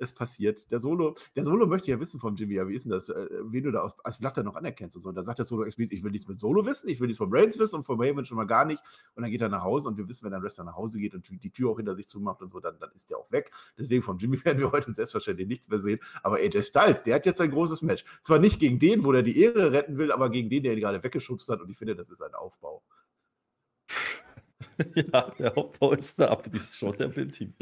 Es passiert. Der Solo, der Solo möchte ja wissen vom Jimmy, ja, wie ist denn das, äh, wen du da aus, als Blatter noch anerkennst und so. Und da sagt der Solo explizit, ich will nichts mit Solo wissen, ich will nichts von Reigns wissen und von Raven schon mal gar nicht. Und dann geht er nach Hause und wir wissen, wenn ein Wrestler nach Hause geht und die Tür auch hinter sich zumacht und so, dann, dann ist der auch weg. Deswegen vom Jimmy werden wir heute selbstverständlich nichts mehr sehen. Aber AJ Styles, der hat jetzt ein großes Match. Zwar nicht gegen den, wo der die Ehre retten will, aber gegen den, der ihn gerade weggeschubst hat. Und ich finde, das ist ein Aufbau. ja, der Aufbau ist da für dieses Show der Team.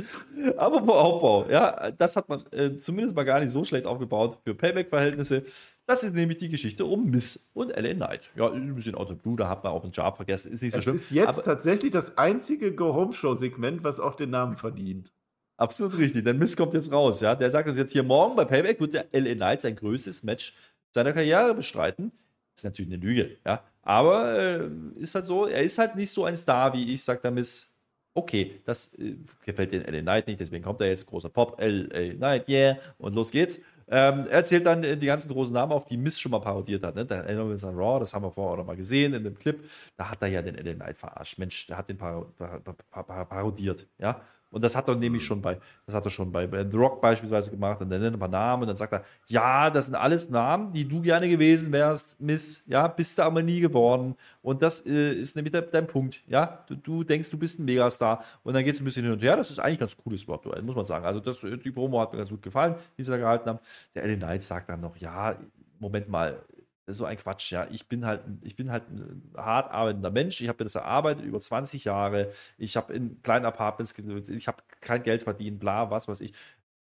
Aber Aufbau, ja, das hat man äh, zumindest mal gar nicht so schlecht aufgebaut für Payback-Verhältnisse. Das ist nämlich die Geschichte um Miss und LA Knight. Ja, ein bisschen out of blue, da hat man auch einen Job vergessen, ist nicht so es schlimm. ist jetzt tatsächlich das einzige Go-Home-Show-Segment, was auch den Namen verdient. Absolut richtig, denn Miss kommt jetzt raus, ja. Der sagt uns jetzt hier morgen bei Payback wird der LA Knight sein größtes Match seiner Karriere bestreiten. Das ist natürlich eine Lüge, ja. Aber äh, ist halt so, er ist halt nicht so ein Star wie ich, sagt der Miss. Okay, das äh, gefällt den LA Knight nicht, deswegen kommt er jetzt, großer Pop, LA Knight, yeah, und los geht's. Ähm, er zählt dann äh, die ganzen großen Namen auf, die Miss schon mal parodiert hat. Ne? Da erinnern wir uns an Raw, das haben wir vorher auch noch mal gesehen in dem Clip. Da hat er ja den LA Knight verarscht. Mensch, der hat den par par par parodiert. Ja, und das hat er nämlich schon bei, das hat er schon bei, The Rock beispielsweise gemacht und dann nennt er ein paar Namen und dann sagt er, ja, das sind alles Namen, die du gerne gewesen wärst, Miss, ja, bist du aber nie geworden. Und das äh, ist nämlich dein Punkt, ja. Du, du, denkst, du bist ein Megastar und dann geht es ein bisschen hin und her. Das ist eigentlich ganz cooles Wort, muss man sagen. Also das, die Promo hat mir ganz gut gefallen, die sie da gehalten haben. Der Ellen Knight sagt dann noch, ja, Moment mal, so ein Quatsch, ja. Ich bin halt, ich bin halt ein hart arbeitender Mensch. Ich habe das erarbeitet über 20 Jahre. Ich habe in kleinen Apartments gelebt. Ich habe kein Geld verdient, bla, was weiß ich.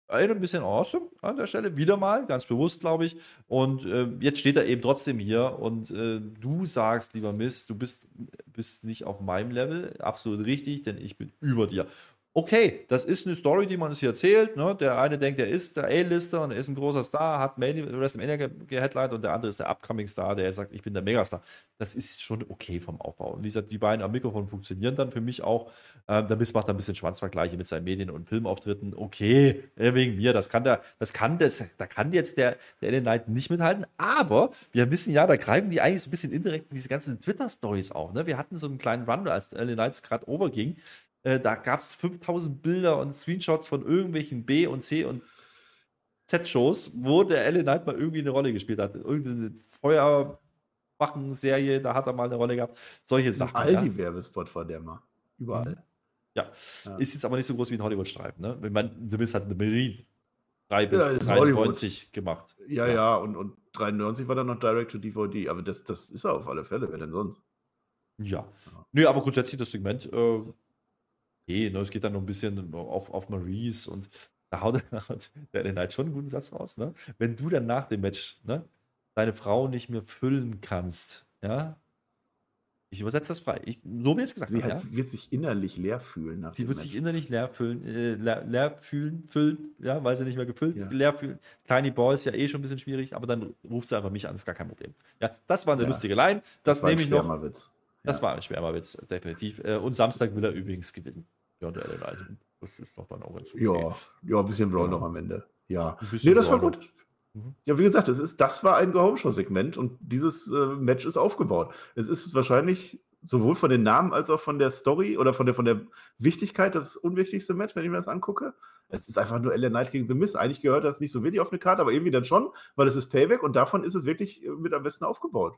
Ein bisschen awesome an der Stelle, wieder mal, ganz bewusst, glaube ich. Und äh, jetzt steht er eben trotzdem hier und äh, du sagst, lieber Mist, du bist, bist nicht auf meinem Level. Absolut richtig, denn ich bin über dir okay, das ist eine Story, die man hier erzählt. Ne? Der eine denkt, er ist der A-Lister und er ist ein großer Star, hat WrestleMania geheadlined und der andere ist der Upcoming Star, der sagt, ich bin der Megastar. Das ist schon okay vom Aufbau. Und wie gesagt, die beiden am Mikrofon funktionieren dann für mich auch. Ähm, der Miss macht ein bisschen Schwanzvergleiche mit seinen Medien- und Filmauftritten. Okay, wegen mir, das kann der, das kann das, da kann jetzt der, der Ellen Knight nicht mithalten. Aber wir wissen ja, da greifen die eigentlich so ein bisschen indirekt in diese ganzen Twitter-Stories auch. Ne? Wir hatten so einen kleinen Run, als Ellen Knights gerade overging. Äh, da gab es 5000 Bilder und Screenshots von irgendwelchen B- und C- und Z-Shows, wo der Ellen Knight mal irgendwie eine Rolle gespielt hat. Irgendeine Feuerwachen-Serie, da hat er mal eine Rolle gehabt. Solche Sachen. Aldi-Werbespot war der mal. Überall. Mhm. Ja. ja. Ist jetzt aber nicht so groß wie ein Hollywood-Streifen. Ne? Wenn man, The Miz hat The Marine 3 bis ja, 93 gemacht. Ja, ja, ja, und, und 93 war dann noch Direct to DVD. Aber das, das ist er auf alle Fälle. Wer denn sonst? Ja. ja. Nö, aber grundsätzlich das Segment äh, okay, ne, es geht dann noch ein bisschen auf, auf Maurice und da haut der Knight halt schon einen guten Satz raus, ne? Wenn du dann nach dem Match, ne, deine Frau nicht mehr füllen kannst, ja, ich übersetze das frei. Ich, so wie es gesagt Sie hat, ja? wird sich innerlich leer fühlen. Nach sie wird Match. sich innerlich leer fühlen, äh, leer, leer, fühlen, füllen, ja, weil sie nicht mehr gefüllt ja. leer fühlen. Tiny Boy ist ja eh schon ein bisschen schwierig, aber dann ruft sie einfach mich an, ist gar kein Problem. Ja, das war eine ja. lustige Line. Das, das nehme ich noch. Das war ein Schwärmerwitz, definitiv. Äh, und Samstag will er übrigens gewinnen. Ja, der Item. Das ist doch dann auch ganz okay. Ja, ja ein bisschen Brawl ja. noch am Ende. Ja. Nee, das war gut. Mhm. Ja, wie gesagt, das, ist, das war ein Home-Show-Segment und dieses äh, Match ist aufgebaut. Es ist wahrscheinlich sowohl von den Namen als auch von der Story oder von der, von der Wichtigkeit das unwichtigste Match, wenn ich mir das angucke. Es ist einfach nur LA Knight gegen The Miz. Eigentlich gehört das nicht so wirklich auf eine Karte, aber irgendwie dann schon, weil es ist Payback und davon ist es wirklich äh, mit am besten aufgebaut.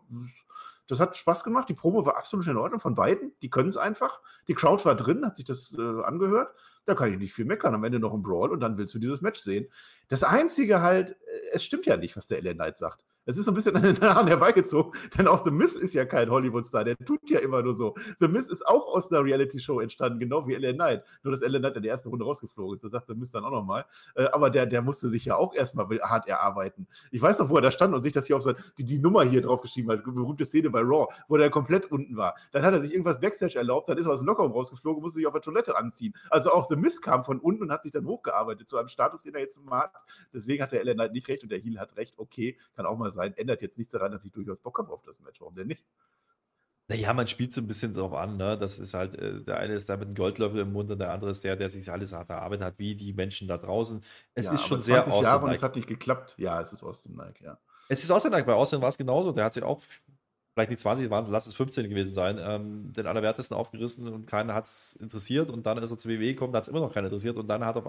Das hat Spaß gemacht. Die Promo war absolut in Ordnung von beiden. Die können es einfach. Die Crowd war drin, hat sich das äh, angehört. Da kann ich nicht viel meckern. Am Ende noch ein Brawl und dann willst du dieses Match sehen. Das Einzige halt, äh, es stimmt ja nicht, was der LA Knight sagt. Es ist so ein bisschen an den Haaren herbeigezogen, denn auch The Miz ist ja kein Hollywood-Star, der tut ja immer nur so. The Miz ist auch aus einer Reality-Show entstanden, genau wie Ellen Knight. Nur, dass Ellen Knight in der ersten Runde rausgeflogen ist. Da sagt The Miz dann auch nochmal. Äh, aber der, der musste sich ja auch erstmal hart erarbeiten. Ich weiß noch, wo er da stand und sich das hier auf sein, die, die Nummer hier draufgeschrieben hat, berühmte Szene bei Raw, wo der komplett unten war. Dann hat er sich irgendwas Backstage erlaubt, dann ist er aus dem Lockerraum rausgeflogen, musste sich auf der Toilette anziehen. Also auch The Miz kam von unten und hat sich dann hochgearbeitet zu einem Status, den er jetzt mal hat. Deswegen hat der Ellen Knight nicht recht und der Heel hat recht. Okay, kann auch mal sein. Ändert jetzt nichts daran, dass ich durchaus Bock habe auf das Match. Warum denn nicht? Naja, man spielt so ein bisschen drauf an, ne? Das ist halt, äh, der eine ist da mit einem Goldlöffel im Mund und der andere ist der, der sich alles hart erarbeitet hat, wie die Menschen da draußen. Es ja, ist schon sehr Austin Jahre und es hat nicht geklappt. Ja, es ist Austin Nike, ja. Es ist Austin Nike, bei Austin war es genauso. Der hat sich auch vielleicht nicht 20 waren, lass es 15 gewesen sein, ähm, den Allerwertesten aufgerissen und keinen hat es interessiert und dann ist er zur WWE gekommen, da hat es immer noch keinen interessiert und dann hat er auf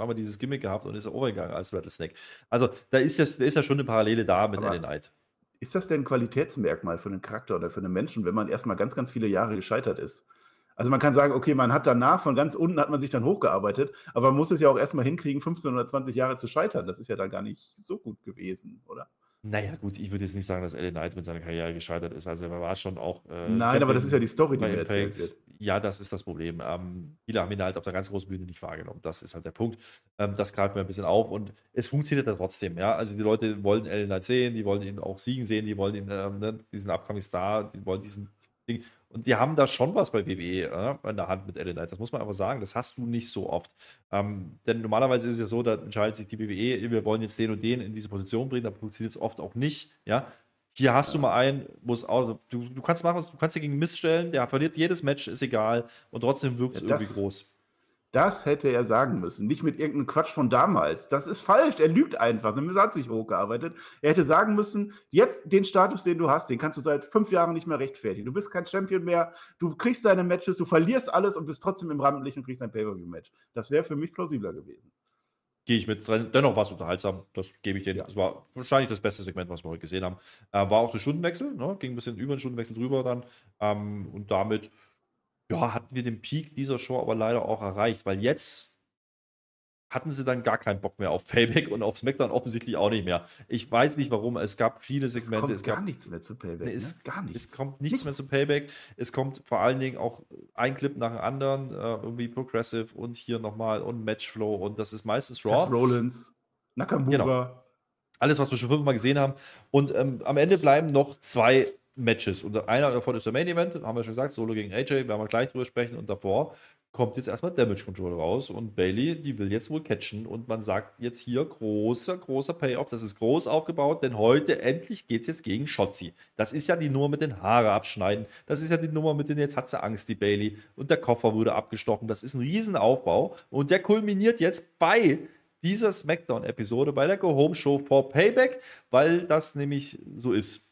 Ist das denn ein Qualitätsmerkmal für einen Charakter oder für einen Menschen, wenn man erstmal ganz, ganz viele Jahre gescheitert ist? Also man kann sagen, okay, man hat danach, von ganz unten hat man sich dann hochgearbeitet, aber man muss es ja auch erstmal hinkriegen, 15 oder 20 Jahre zu scheitern. Das ist ja dann gar nicht so gut gewesen, oder? Naja, gut, ich würde jetzt nicht sagen, dass LA Knight mit seiner Karriere gescheitert ist. Also er war schon auch. Äh, Nein, aber das ist ja die Story, die mir erzählt wird. Ja, das ist das Problem. Ähm, viele haben ihn halt auf der ganz großen Bühne nicht wahrgenommen. Das ist halt der Punkt. Ähm, das greift mir ein bisschen auf und es funktioniert ja trotzdem. Ja, also die Leute wollen LA Knight sehen, die wollen ihn auch siegen sehen, die wollen ihn, ähm, ne, diesen Upcoming Star, die wollen diesen Ding. Und die haben da schon was bei WWE äh, in der Hand mit LA Knight. Das muss man einfach sagen. Das hast du nicht so oft. Ähm, denn normalerweise ist es ja so, da entscheidet sich die WWE, wir wollen jetzt den und den in diese Position bringen. Da funktioniert es oft auch nicht. Ja. Hier hast du mal einen, muss auch, du, du kannst machen, du kannst dir gegen Mist stellen, der verliert jedes Match, ist egal. Und trotzdem wirkt es ja, irgendwie groß. Das hätte er sagen müssen. Nicht mit irgendeinem Quatsch von damals. Das ist falsch. Er lügt einfach. Er hat sich hochgearbeitet. Er hätte sagen müssen, jetzt den Status, den du hast, den kannst du seit fünf Jahren nicht mehr rechtfertigen. Du bist kein Champion mehr. Du kriegst deine Matches, du verlierst alles und bist trotzdem im Rampenlicht und kriegst ein Pay-Per-View-Match. Das wäre für mich plausibler gewesen. Gehe ich mit. Dennoch war es unterhaltsam. Das gebe ich dir. Das war wahrscheinlich das beste Segment, was wir heute gesehen haben. Äh, war auch der Stundenwechsel. Ne? Ging ein bisschen über den Stundenwechsel drüber dann. Ähm, und damit ja, hatten wir den Peak dieser Show aber leider auch erreicht, weil jetzt hatten sie dann gar keinen Bock mehr auf Payback und auf SmackDown offensichtlich auch nicht mehr. Ich weiß nicht warum, es gab viele Segmente. Es kommt es gab, gar nichts mehr zu Payback. Nee, es, ne? gar nichts. Es kommt nichts, nichts, mehr zu Payback. Es kommt vor allen Dingen auch ein Clip nach dem anderen, äh, irgendwie Progressive und hier nochmal und Matchflow und das ist meistens Raw. Seth Rollins, Nakamura. Genau. Alles, was wir schon fünfmal gesehen haben. Und ähm, am Ende bleiben noch zwei Matches. Und einer davon ist der Main Event, haben wir schon gesagt, Solo gegen AJ, werden wir gleich drüber sprechen. Und davor kommt jetzt erstmal Damage Control raus und Bailey, die will jetzt wohl catchen. Und man sagt jetzt hier großer, großer Payoff. Das ist groß aufgebaut, denn heute endlich geht es jetzt gegen Shotzi. Das ist ja die Nummer mit den Haare abschneiden. Das ist ja die Nummer mit den, jetzt hat sie Angst, die Bailey. Und der Koffer wurde abgestochen. Das ist ein Riesenaufbau. Und der kulminiert jetzt bei dieser SmackDown-Episode, bei der Go Home Show vor Payback, weil das nämlich so ist.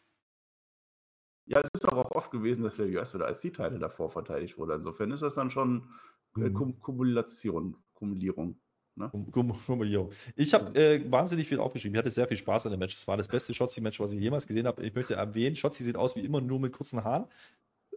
Ja, es ist doch auch oft gewesen, dass der US- oder IC-Teile davor verteidigt wurde. Insofern ist das dann schon äh, mhm. Kumulation, Kumulierung. Ne? Kumulierung. Ich habe äh, wahnsinnig viel aufgeschrieben. Ich hatte sehr viel Spaß an dem Match. Es war das beste Shotzi-Match, was ich jemals gesehen habe. Ich möchte erwähnen, Shotzi sieht aus wie immer nur mit kurzen Haaren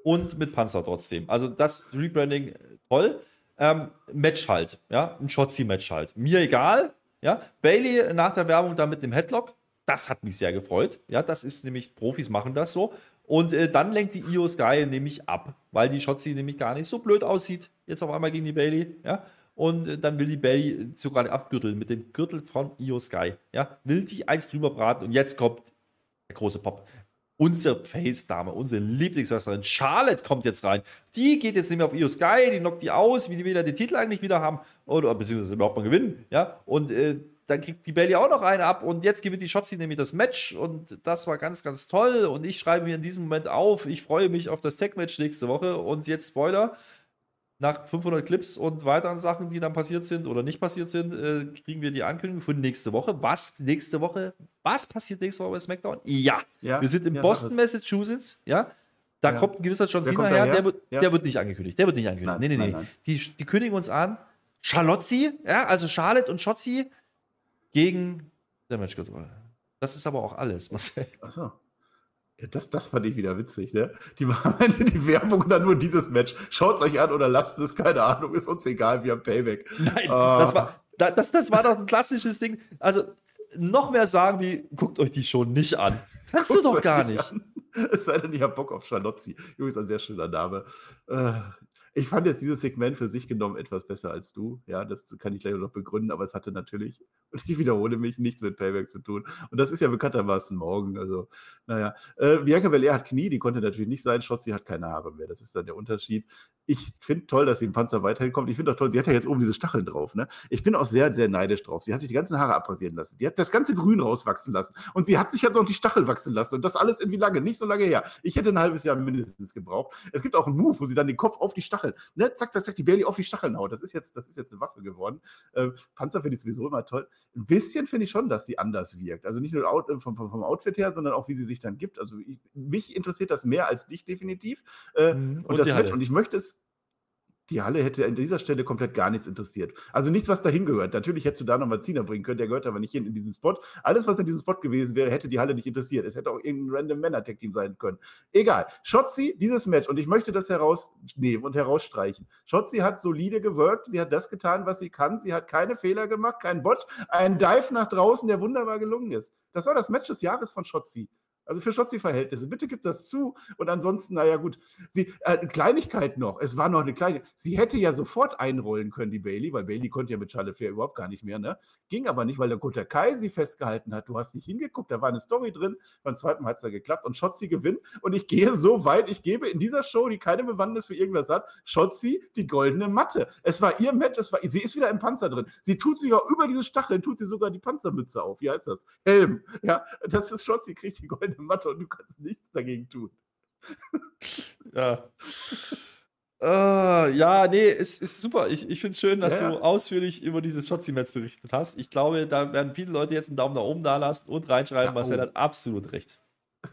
und mit Panzer trotzdem. Also das Rebranding toll. Ähm, Match halt, ja, ein Shotzi-Match halt. Mir egal, ja. Bailey nach der Werbung da mit dem Headlock, das hat mich sehr gefreut. Ja, das ist nämlich, Profis machen das so. Und äh, dann lenkt die Io Sky nämlich ab, weil die Shotzi nämlich gar nicht so blöd aussieht. Jetzt auf einmal gegen die Bailey, ja. Und äh, dann will die Bailey sogar abgürteln mit dem Gürtel von Io Sky, ja. Will die eins drüber braten und jetzt kommt der große Pop. Unsere Face-Dame, unsere Lieblingswrestlerin Charlotte kommt jetzt rein. Die geht jetzt nicht mehr auf Io Sky, die knockt die aus, wie die wieder den Titel eigentlich wieder haben oder beziehungsweise überhaupt mal gewinnen, ja. Und äh, dann kriegt die Bailey auch noch eine ab und jetzt gewinnt die Shotzi nämlich das Match und das war ganz, ganz toll und ich schreibe mir in diesem Moment auf, ich freue mich auf das Tech-Match nächste Woche und jetzt Spoiler, nach 500 Clips und weiteren Sachen, die dann passiert sind oder nicht passiert sind, äh, kriegen wir die Ankündigung für nächste Woche. Was nächste Woche? Was passiert nächste Woche bei SmackDown? Ja, ja wir sind in ja, Boston, Massachusetts, ja. Da ja. kommt ein gewisser John Cena her, der wird, der wird nicht angekündigt. Der wird nicht angekündigt. Nein, nee, nee, nein, nee. Nein. Die, die kündigen uns an. Charlotzi, ja, also Charlotte und Schotzi gegen Damage Control. Das ist aber auch alles, Marcel. Achso. Ja, das, das fand ich wieder witzig, ne? Die machen die Werbung dann nur dieses Match. Schaut es euch an oder lasst es, keine Ahnung, ist uns egal, wir haben Payback. Nein, uh. das, war, das, das war doch ein klassisches Ding. Also, noch mehr sagen wie, guckt euch die schon nicht an. Kannst du doch gar nicht. An. Es sei denn, ich habe Bock auf Charlotzi. Übrigens ein sehr schöner Name. Äh, ich fand jetzt dieses Segment für sich genommen etwas besser als du. Ja, das kann ich gleich noch begründen, aber es hatte natürlich, und ich wiederhole mich, nichts mit Payback zu tun. Und das ist ja bekanntermaßen morgen. Also, naja. Äh, Bianca Belair hat Knie, die konnte natürlich nicht sein. Schotzi hat keine Haare mehr. Das ist dann der Unterschied. Ich finde toll, dass sie im Panzer weiterhin kommt. Ich finde auch toll, sie hat ja jetzt oben diese Stacheln drauf. Ne? Ich bin auch sehr, sehr neidisch drauf. Sie hat sich die ganzen Haare abrasieren lassen. Die hat das ganze Grün rauswachsen lassen. Und sie hat sich jetzt auch die Stachel wachsen lassen. Und das alles irgendwie lange, nicht so lange her. Ich hätte ein halbes Jahr mindestens gebraucht. Es gibt auch einen Move, wo sie dann den Kopf auf die Stachel Stacheln. Ne? Zack, zack, zack, die Bailey auf die Stacheln haut. Das ist jetzt, das ist jetzt eine Waffe geworden. Ähm, Panzer finde ich sowieso immer toll. Ein bisschen finde ich schon, dass sie anders wirkt. Also nicht nur Out, vom, vom, vom, Outfit her, sondern auch, wie sie sich dann gibt. Also ich, mich interessiert das mehr als dich definitiv. Äh, mhm. und, und das. Und ich möchte es die Halle hätte an dieser Stelle komplett gar nichts interessiert. Also nichts, was dahin gehört. Natürlich hättest du da nochmal Zina bringen können, der gehört aber nicht hin in diesen Spot. Alles, was in diesem Spot gewesen wäre, hätte die Halle nicht interessiert. Es hätte auch irgendein random Männer-Tag-Team sein können. Egal. Shotzi, dieses Match, und ich möchte das herausnehmen und herausstreichen. Shotzi hat solide gewirkt, sie hat das getan, was sie kann. Sie hat keine Fehler gemacht, keinen Bot, einen Dive nach draußen, der wunderbar gelungen ist. Das war das Match des Jahres von Shotzi. Also für Schotzi-Verhältnisse. Bitte gibt das zu. Und ansonsten, naja, gut. Sie, äh, Kleinigkeit noch. Es war noch eine kleine. Sie hätte ja sofort einrollen können, die Bailey, weil Bailey konnte ja mit Charlotte Fair überhaupt gar nicht mehr. Ne? Ging aber nicht, weil der Kota Kai sie festgehalten hat. Du hast nicht hingeguckt, da war eine Story drin. Beim zweiten Mal hat es da geklappt und Schotzi gewinnt. Und ich gehe so weit, ich gebe in dieser Show, die keine Bewandtnis für irgendwas hat, Schotzi die goldene Matte. Es war ihr Match, es war, sie ist wieder im Panzer drin. Sie tut sich auch über diese Stacheln, tut sie sogar die Panzermütze auf. Wie heißt das? Helm. Ja, das ist Schotzi, kriegt die goldene Matte und du kannst nichts dagegen tun. ja. Uh, ja, nee, es ist super. Ich, ich finde es schön, dass ja. du ausführlich über dieses Shotzi-Match berichtet hast. Ich glaube, da werden viele Leute jetzt einen Daumen nach oben da lassen und reinschreiben. Ja, Marcel oh. hat absolut recht.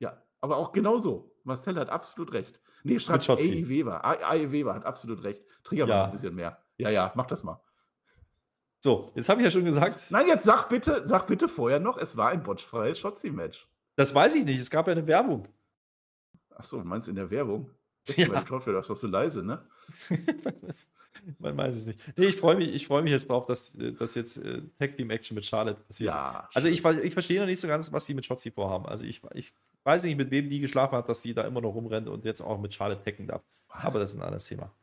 Ja, aber auch genauso. Marcel hat absolut recht. Nee, schreibt A.I. Weber. A.I. Weber hat absolut recht. Trigger ja. mal ein bisschen mehr. Ja, ja, mach das mal. So, jetzt habe ich ja schon gesagt. Nein, jetzt sag bitte, sag bitte vorher noch, es war ein botchfreies Shotzi-Match. Das weiß ich nicht. Es gab ja eine Werbung. Achso, du meinst in der Werbung? Ja. Bei Trottwell ist doch so leise, ne? Man weiß es nicht. Nee, ich freue mich, freu mich jetzt drauf, dass, dass jetzt äh, Tag Team Action mit Charlotte passiert. Ja, also ich, ich verstehe noch nicht so ganz, was sie mit Shotzi vorhaben. Also ich, ich weiß nicht, mit wem die geschlafen hat, dass sie da immer noch rumrennt und jetzt auch mit Charlotte tacken darf. Was? Aber das ist ein anderes Thema.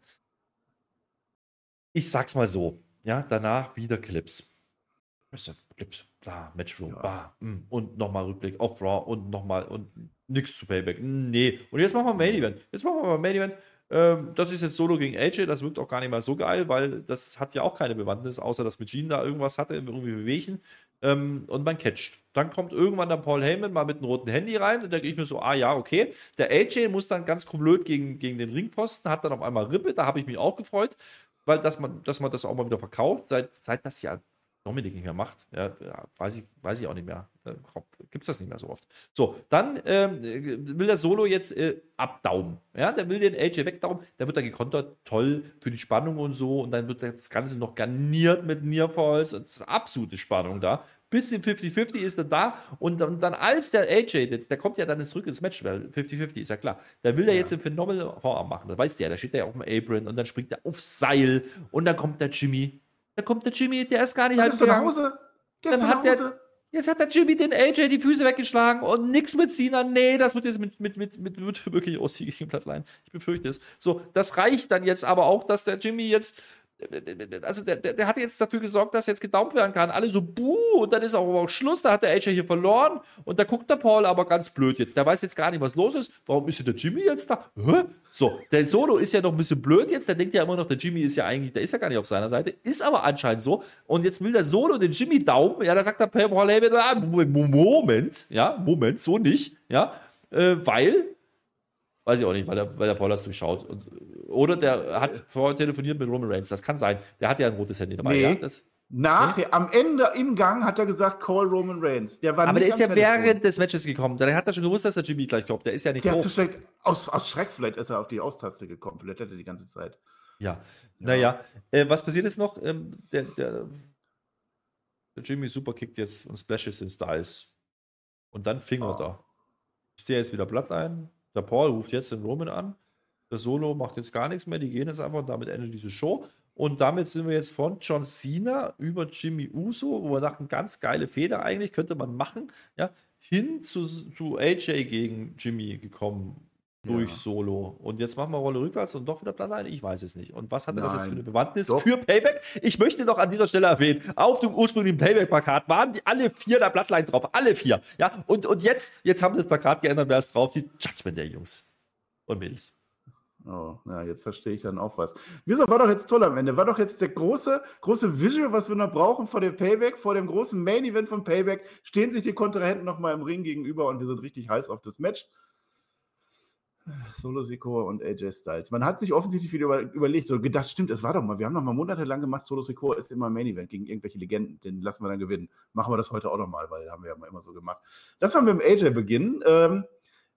Ich sag's mal so, ja, danach wieder Clips. Clips, bla, Matchroom, ja. bla, mm, und nochmal Rückblick auf Raw und nochmal und nix zu Payback. Nee. Und jetzt machen wir Main Event. Jetzt machen wir mal Main Event. Ähm, das ist jetzt Solo gegen AJ, das wirkt auch gar nicht mal so geil, weil das hat ja auch keine Bewandtnis, außer dass mit Gene da irgendwas hatte, irgendwie Bewegchen. Ähm, und man catcht. Dann kommt irgendwann der Paul Heyman mal mit einem roten Handy rein und da gehe ich mir so, ah ja, okay. Der AJ muss dann ganz blöd gegen, gegen den Ringposten, hat dann auf einmal Rippe, da habe ich mich auch gefreut, weil dass man, dass man das auch mal wieder verkauft, seit, seit das ja Dominik nicht mehr macht. Ja, weiß, ich, weiß ich auch nicht mehr. Gibt es das nicht mehr so oft. So, dann ähm, will der Solo jetzt äh, abdaumen. Ja, der will den AJ wegdaumen. Der wird dann gekontert. Toll für die Spannung und so. Und dann wird das Ganze noch garniert mit Nearfalls. Und es ist absolute Spannung da. Bisschen 50-50 ist er da. Und, und, dann als der AJ, der, der kommt ja dann zurück ins Match, weil 50-50 ist ja klar. Der will ja jetzt den Phenomenal Vorarm machen. Das weißt du ja. Da steht er ja auf dem Apron und dann springt er aufs Seil. Und dann kommt der Jimmy da kommt der Jimmy, der ist gar nicht halb nach Hause. Der dann hat der, jetzt hat der Jimmy den AJ die Füße weggeschlagen und nichts mit Cena. Nee, das wird jetzt mit, mit, mit, mit, mit wirklich OC gegen Bloodline. Ich befürchte es. So, das reicht dann jetzt aber auch, dass der Jimmy jetzt also der, der, der, hat jetzt dafür gesorgt, dass jetzt gedaumt werden kann. Alle so, buh, und dann ist auch, Schluss, da hat der AJ hier verloren und da guckt der Paul aber ganz blöd jetzt. Der weiß jetzt gar nicht, was los ist. Warum ist der Jimmy jetzt da? Hä? So, der Solo ist ja noch ein bisschen blöd jetzt, der denkt ja immer noch, der Jimmy ist ja eigentlich, der ist ja gar nicht auf seiner Seite, ist aber anscheinend so. Und jetzt will der Solo den Jimmy daumen, ja, da sagt der Paul ah, Moment, ja, Moment, so nicht, ja, äh, weil Weiß ich auch nicht, weil der, weil der Paul das durchschaut. Und, oder der hat vorher telefoniert mit Roman Reigns. Das kann sein. Der hat ja ein rotes Handy dabei. Nee. Ja, das, Nachher, ja? am Ende im Gang hat er gesagt, call Roman Reigns. Der war Aber der ist ja Telefon. während des Matches gekommen. Der hat er schon gewusst, dass der Jimmy gleich kommt. Der ist ja nicht der hoch. Schreck, aus, aus Schreck vielleicht ist er auf die Austaste gekommen. Vielleicht hat er die ganze Zeit. Ja, ja. naja. Äh, was passiert jetzt noch? Ähm, der, der, der Jimmy superkickt jetzt und splashes in Styles. Und dann Finger oh. da. Ist der jetzt wieder Blatt ein? Der Paul ruft jetzt den Roman an. Der Solo macht jetzt gar nichts mehr. Die gehen jetzt einfach und damit endet diese Show. Und damit sind wir jetzt von John Cena über Jimmy Uso, wo wir dachten, ganz geile Feder eigentlich, könnte man machen, ja, hin zu, zu AJ gegen Jimmy gekommen durch ja. Solo. Und jetzt machen wir Rolle rückwärts und doch wieder Plattline? Ich weiß es nicht. Und was hatte Nein. das jetzt für eine Bewandtnis doch. für Payback? Ich möchte noch an dieser Stelle erwähnen, auf dem ursprünglichen Payback-Plakat waren die alle vier der Bloodline drauf. Alle vier. Ja, und, und jetzt, jetzt haben sie das Plakat geändert, wer ist drauf? Die Judgment der Jungs und Mädels. Oh, ja, jetzt verstehe ich dann auch was. Wieso war doch jetzt toll am Ende? War doch jetzt der große, große Visual, was wir noch brauchen vor dem Payback, vor dem großen Main Event von Payback, stehen sich die Kontrahenten nochmal im Ring gegenüber und wir sind richtig heiß auf das Match. Solo Sikoa und AJ Styles. Man hat sich offensichtlich wieder über, überlegt, so gedacht, stimmt, es war doch mal, wir haben noch mal monatelang gemacht, Solo Sikoa ist immer Main Event gegen irgendwelche Legenden, den lassen wir dann gewinnen. Machen wir das heute auch noch mal, weil haben wir ja immer so gemacht. Das war mit dem AJ beginnen. Ähm,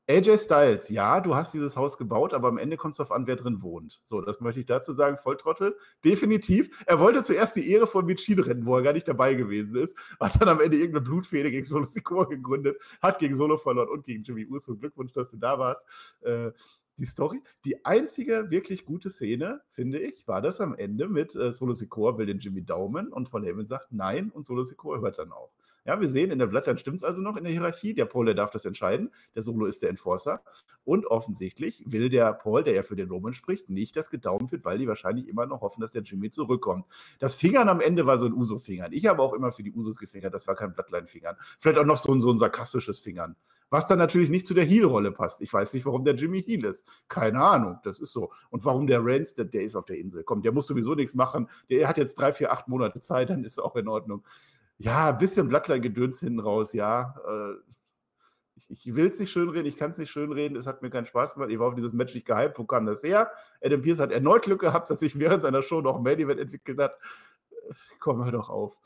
AJ Styles, ja, du hast dieses Haus gebaut, aber am Ende kommt es darauf an, wer drin wohnt. So, das möchte ich dazu sagen, Volltrottel. Definitiv. Er wollte zuerst die Ehre von Michin rennen, wo er gar nicht dabei gewesen ist. Hat dann am Ende irgendeine Blutfehde gegen Solo Sikoa gegründet, hat gegen Solo verloren und gegen Jimmy Uso. Glückwunsch, dass du da warst. Äh, die Story. Die einzige wirklich gute Szene, finde ich, war das am Ende mit äh, Solo Sikoa will den Jimmy Daumen und Paul Heyman sagt nein und Solo Sikoa hört dann auch. Ja, wir sehen, in der Bloodline stimmt es also noch in der Hierarchie. Der Paul, der darf das entscheiden. Der Solo ist der Enforcer. Und offensichtlich will der Paul, der ja für den Roman spricht, nicht, dass gedaumen wird, weil die wahrscheinlich immer noch hoffen, dass der Jimmy zurückkommt. Das Fingern am Ende war so ein Uso-Fingern. Ich habe auch immer für die Usos gefingert. Das war kein Bloodline-Fingern. Vielleicht auch noch so ein, so ein sarkastisches Fingern. Was dann natürlich nicht zu der Heel-Rolle passt. Ich weiß nicht, warum der Jimmy Heel ist. Keine Ahnung, das ist so. Und warum der Reigns, der, der ist auf der Insel. Komm, der muss sowieso nichts machen. Der hat jetzt drei, vier, acht Monate Zeit, dann ist auch in Ordnung. Ja, ein bisschen Blattler-Gedöns hinten raus, ja. Äh, ich, ich will es nicht schönreden, ich kann es nicht schönreden, es hat mir keinen Spaß gemacht. Ich war auf dieses Match nicht gehypt. Wo kam das her? Adam Pierce hat erneut Glück gehabt, dass sich während seiner Show noch ein Main Event entwickelt hat. Komm, hör doch auf.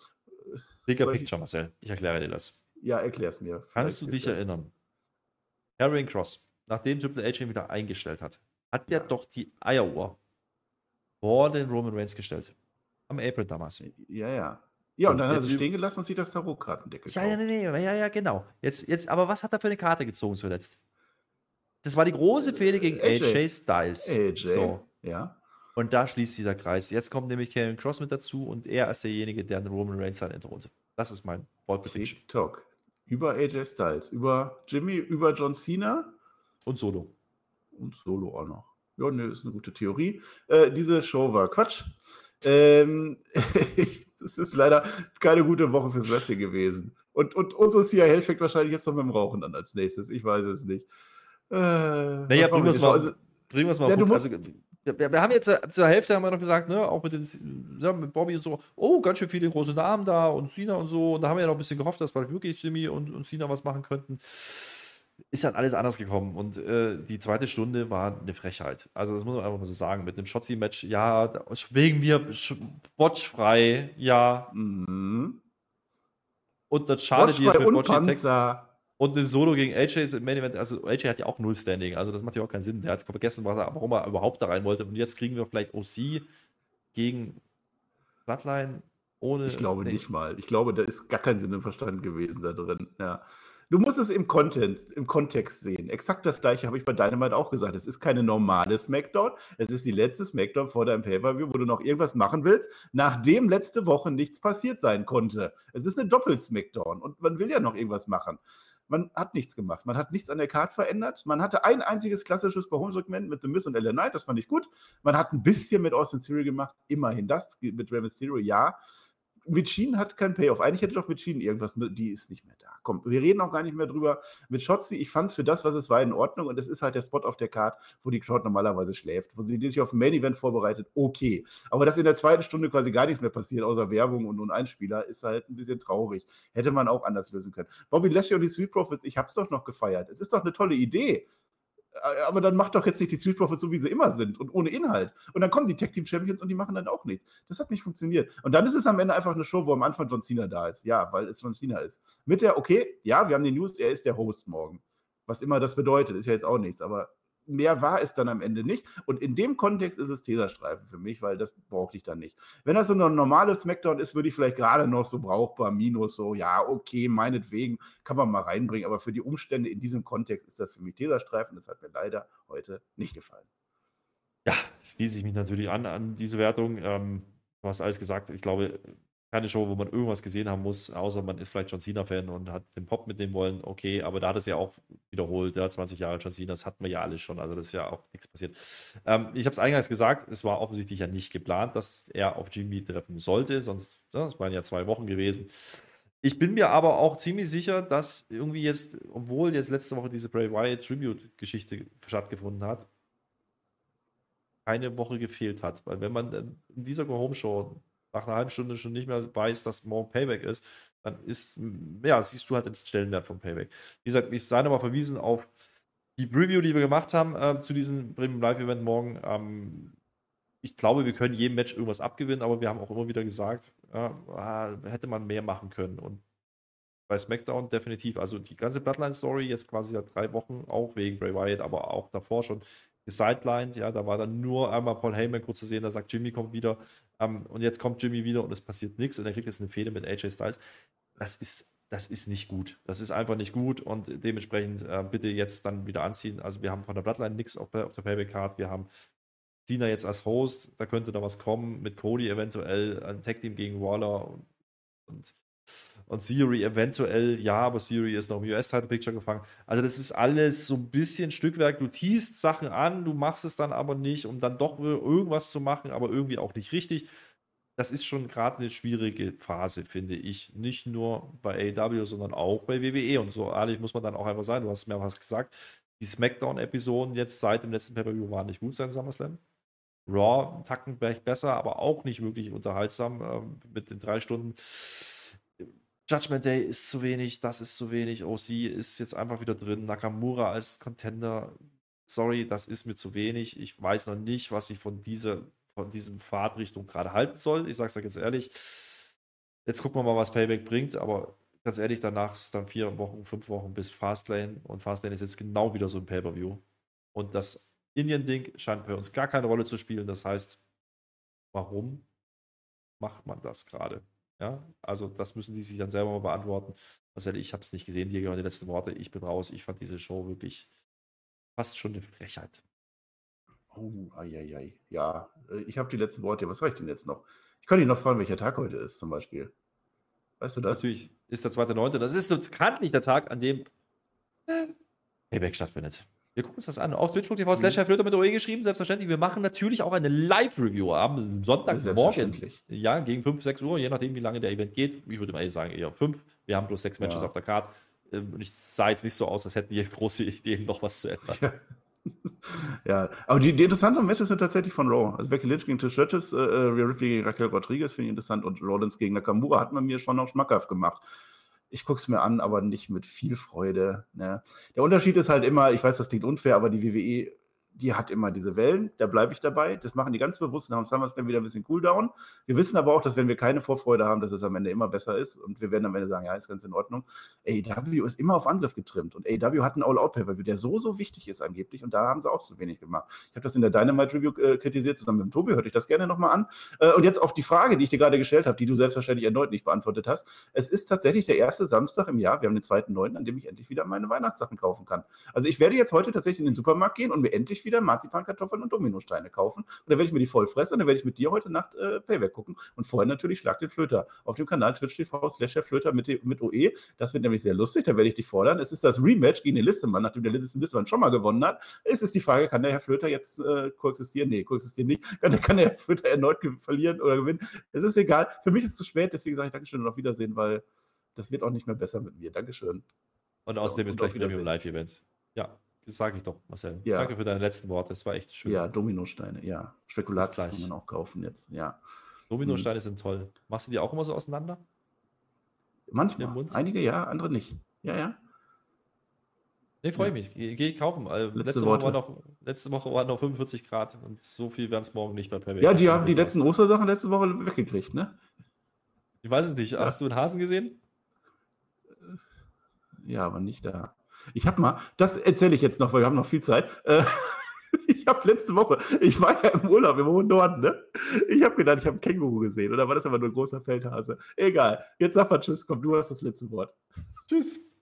Bigger Picture, Marcel. Ich erkläre dir das. Ja, erklär es mir. Kannst du dich das. erinnern? Harry Cross, nachdem Triple H ihn wieder eingestellt hat, hat der ja. doch die Eieruhr vor den Roman Reigns gestellt. Am April damals. Ja, ja. Ja, so, und dann hat er sie stehen gelassen und sich das Tarotkartendeck gekauft. Ja, ja, nee, ja, ja, genau. Jetzt, jetzt, aber was hat er für eine Karte gezogen zuletzt? Das war die große Fehde gegen AJ, AJ Styles. AJ, so. ja. Und da schließt dieser Kreis. Jetzt kommt nämlich Karen Cross mit dazu und er ist derjenige, der den Roman Reigns dann entthront. Das ist mein Bold TikTok. Über AJ Styles, über Jimmy, über John Cena. Und Solo. Und Solo auch noch. Ja, ne, ist eine gute Theorie. Äh, diese Show war Quatsch. Ähm, ich das ist leider keine gute Woche fürs Wrestling gewesen. Und, und unsere CIL fängt wahrscheinlich jetzt noch mit dem Rauchen an als nächstes. Ich weiß es nicht. Äh, naja, bringen wir es mal. Also, bringen wir mal. Ja, du musst, also, wir, wir, haben jetzt zur Hälfte haben wir noch gesagt, ne, auch mit, dem, ja, mit Bobby und so, oh, ganz schön viele große Namen da und Cena und so. Und da haben wir ja noch ein bisschen gehofft, dass wir wirklich Jimmy und, und Cena was machen könnten ist dann alles anders gekommen. Und äh, die zweite Stunde war eine Frechheit. Also, das muss man einfach mal so sagen. Mit dem Shotzi-Match, ja, wegen mir botchfrei, ja. Mhm. Und das schade, die ist mit Botchi-Text. Und ein Solo gegen AJ ist im Main Event, also AJ hat ja auch null Standing, also das macht ja auch keinen Sinn. Der hat vergessen, was er, warum er überhaupt da rein wollte. Und jetzt kriegen wir vielleicht OC gegen Bloodline ohne. Ich glaube nee. nicht mal. Ich glaube, da ist gar kein Sinn im Verstand gewesen da drin. Ja. Du musst es im, Content, im Kontext sehen. Exakt das gleiche habe ich bei Dynamite auch gesagt. Es ist keine normale Smackdown. Es ist die letzte Smackdown vor deinem Pay-Per-View, wo du noch irgendwas machen willst, nachdem letzte Woche nichts passiert sein konnte. Es ist eine Doppel-Smackdown und man will ja noch irgendwas machen. Man hat nichts gemacht. Man hat nichts an der Karte verändert. Man hatte ein einziges klassisches Go-Home-Segment mit The Miz und LA Knight. Das fand ich gut. Man hat ein bisschen mit Austin Theory gemacht. Immerhin das. Mit Rey Mysterio, ja. Vichin hat kein Payoff. Eigentlich hätte doch Vichin irgendwas, die ist nicht mehr da. Komm, wir reden auch gar nicht mehr drüber. Mit Schotzi, ich fand es für das, was es war, in Ordnung und es ist halt der Spot auf der Card, wo die Crowd normalerweise schläft, wo sie sich auf ein Main Event vorbereitet, okay. Aber dass in der zweiten Stunde quasi gar nichts mehr passiert, außer Werbung und nun Einspieler, ist halt ein bisschen traurig. Hätte man auch anders lösen können. Bobby Lashley und die Sweet Profits, ich hab's doch noch gefeiert. Es ist doch eine tolle Idee. Äh, aber dann macht doch jetzt nicht die Street Profits so, wie sie immer sind und ohne Inhalt. Und dann kommen die Tech Team Champions und die machen dann auch nichts. Das hat nicht funktioniert. Und dann ist es am Ende einfach eine Show, wo am Anfang John Cena da ist. Ja, weil es John Cena ist. Mit der, okay, ja, wir haben die News, er ist der Host morgen. Was immer das bedeutet, ist ja jetzt auch nichts. Aber mehr war es dann am Ende nicht. Und in dem Kontext ist es Teserstreifen für mich, weil das brauchte ich dann nicht. Wenn das so ein normales Smackdown ist, würde ich vielleicht gerade noch so brauchbar, minus so, ja, okay, meinetwegen, kann man mal reinbringen. Aber für die Umstände in diesem Kontext ist das für mich Teserstreifen. Das hat mir leider heute nicht gefallen. Ja, schließe ich mich natürlich an, an diese Wertung. Ähm, du hast alles gesagt. Ich glaube, keine Show, wo man irgendwas gesehen haben muss, außer man ist vielleicht John Cena-Fan und hat den Pop mitnehmen wollen. Okay, aber da hat es ja auch wiederholt, ja, 20 Jahre John Cena, das hatten wir ja alles schon, also das ist ja auch nichts passiert. Ähm, ich habe es eingangs gesagt, es war offensichtlich ja nicht geplant, dass er auf Jimmy treffen sollte, sonst, ja, das waren ja zwei Wochen gewesen. Ich bin mir aber auch ziemlich sicher, dass irgendwie jetzt, obwohl jetzt letzte Woche diese Bray Wyatt Tribute-Geschichte stattgefunden hat, keine Woche gefehlt hat. Weil wenn man in dieser Go-Home-Show nach einer halben Stunde schon nicht mehr weiß, dass morgen Payback ist, dann ist, ja, siehst du halt den Stellenwert vom Payback. Wie gesagt, ich sei nochmal verwiesen auf die Preview, die wir gemacht haben äh, zu diesem Premium Live Event morgen, ähm, ich glaube, wir können jedem Match irgendwas abgewinnen, aber wir haben auch immer wieder gesagt, ja, hätte man mehr machen können. Und bei SmackDown definitiv. Also die ganze Bloodline-Story jetzt quasi seit drei Wochen, auch wegen Bray Wyatt, aber auch davor schon gesidelined. Ja, da war dann nur einmal Paul Heyman kurz zu sehen, da sagt Jimmy kommt wieder. Ähm, und jetzt kommt Jimmy wieder und es passiert nichts und er kriegt jetzt eine Fehde mit AJ Styles. Das ist, das ist nicht gut. Das ist einfach nicht gut und dementsprechend äh, bitte jetzt dann wieder anziehen. Also wir haben von der Bloodline nichts auf, auf der Payback-Card. Wir haben Cena jetzt als Host, da könnte da was kommen, mit Cody eventuell, ein Tag-Team gegen Waller und, und und Theory eventuell, ja, aber Theory ist noch im US-Title-Picture gefangen. Also, das ist alles so ein bisschen Stückwerk. Du teast Sachen an, du machst es dann aber nicht, um dann doch irgendwas zu machen, aber irgendwie auch nicht richtig. Das ist schon gerade eine schwierige Phase, finde ich. Nicht nur bei AEW, sondern auch bei WWE. Und so ehrlich muss man dann auch einfach sein. Du hast mir was gesagt. Die SmackDown-Episoden jetzt seit dem letzten Pay-Per-View waren nicht gut sein SummerSlam. Raw, Tacken besser, aber auch nicht wirklich unterhaltsam äh, mit den drei Stunden. Judgment Day ist zu wenig, das ist zu wenig. OC ist jetzt einfach wieder drin. Nakamura als Contender, sorry, das ist mir zu wenig. Ich weiß noch nicht, was ich von dieser, von diesem Fahrtrichtung gerade halten soll. Ich sage es euch jetzt ehrlich. Jetzt gucken wir mal, was Payback bringt, aber ganz ehrlich, danach ist dann vier Wochen, fünf Wochen bis Fastlane und Fastlane ist jetzt genau wieder so ein Pay-Per-View. Und das Indien-Ding scheint bei uns gar keine Rolle zu spielen. Das heißt, warum macht man das gerade? Ja, also das müssen die sich dann selber mal beantworten. Also ich habe es nicht gesehen, dir gehören die letzten Worte. Ich bin raus. Ich fand diese Show wirklich fast schon eine Frechheit. Oh, ei, Ja, äh, ich habe die letzten Worte. Was ich denn jetzt noch? Ich kann dich noch fragen, welcher Tag heute ist, zum Beispiel. Weißt du das? Natürlich ist der 2.9. Das ist bekanntlich der Tag, an dem Payback stattfindet. Wir gucken uns das an. Auf twitch.tv slash mhm. Flöter mit OE geschrieben, selbstverständlich. Wir machen natürlich auch eine Live-Review am Sonntagmorgen. Ja, gegen 5, 6 Uhr, je nachdem, wie lange der Event geht. Ich würde mal sagen, eher 5. Wir haben bloß sechs Matches ja. auf der Karte. Ähm, und ich sah jetzt nicht so aus, als hätten die jetzt große Ideen, noch was zu ändern. Ja. ja, aber die, die interessanten Matches sind tatsächlich von Raw. Also Becky Lynch gegen Trish Stratus, äh, äh, Rhea Ripley gegen Raquel Rodriguez finde ich interessant und Rollins gegen Nakamura hat man mir schon noch schmackhaft gemacht ich gucke es mir an, aber nicht mit viel Freude. Ne? Der Unterschied ist halt immer, ich weiß, das klingt unfair, aber die WWE die hat immer diese Wellen, da bleibe ich dabei. Das machen die ganz bewusst und haben SummerSlam wieder ein bisschen Cooldown. Wir wissen aber auch, dass wenn wir keine Vorfreude haben, dass es am Ende immer besser ist und wir werden am Ende sagen, ja, ist ganz in Ordnung. AEW ist immer auf Angriff getrimmt und AEW hat einen All-Out-Pay-Per-View, der so, so wichtig ist angeblich und da haben sie auch zu wenig gemacht. Ich habe das in der Dynamite-Review äh, kritisiert, zusammen mit Tobi, hörte ich das gerne nochmal an. Äh, und jetzt auf die Frage, die ich dir gerade gestellt habe, die du selbstverständlich erneut nicht beantwortet hast. Es ist tatsächlich der erste Samstag im Jahr, wir haben den zweiten Neunten, an dem ich endlich wieder meine Weihnachtssachen kaufen kann. Also ich werde jetzt heute tatsächlich in den Supermarkt gehen und mir endlich wieder Marzipankartoffeln Kartoffeln und Dominosteine kaufen. Und dann werde ich mir die voll fressen und dann werde ich mit dir heute Nacht äh, Payback gucken. Und vorher natürlich Schlag den Flöter auf dem Kanal twitch.tv slash Flöter mit, mit OE. Das wird nämlich sehr lustig, da werde ich dich fordern. Es ist das Rematch gegen den Listemann, nachdem der Listemann schon mal gewonnen hat. Es ist die Frage, kann der Herr Flöter jetzt äh, koexistieren? Nee, koexistieren nicht. Kann, kann der Herr Flöter erneut verlieren oder gewinnen? Es ist egal. Für mich ist es zu spät, deswegen sage ich Dankeschön und auf Wiedersehen, weil das wird auch nicht mehr besser mit mir. Dankeschön. Und außerdem ja, ist gleich wieder dem Live-Event. Ja. Das sage ich doch, Marcel. Ja. Danke für deine letzten Worte. Das war echt schön. Ja, Dominosteine, ja. Spekulatius kann man auch kaufen jetzt, ja. Dominosteine hm. sind toll. Machst du die auch immer so auseinander? Manchmal. Einige ja, andere nicht. Ja, ja. Nee, freue ja. mich. Gehe geh ich kaufen. Letzte, letzte, Woche war noch, letzte Woche waren noch 45 Grad und so viel werden es morgen nicht bei Payback. Ja, die haben die letzten Ostersachen letzte Woche weggekriegt, ne? Ich weiß es nicht. Ja. Hast du einen Hasen gesehen? Ja, aber nicht da. Ich habe mal, das erzähle ich jetzt noch, weil wir haben noch viel Zeit. Äh, ich habe letzte Woche, ich war ja im Urlaub im hohen Norden, ne? Ich habe gedacht, ich habe einen Känguru gesehen oder war das aber nur ein großer Feldhase? Egal. Jetzt sag mal Tschüss, komm, du hast das letzte Wort. Tschüss.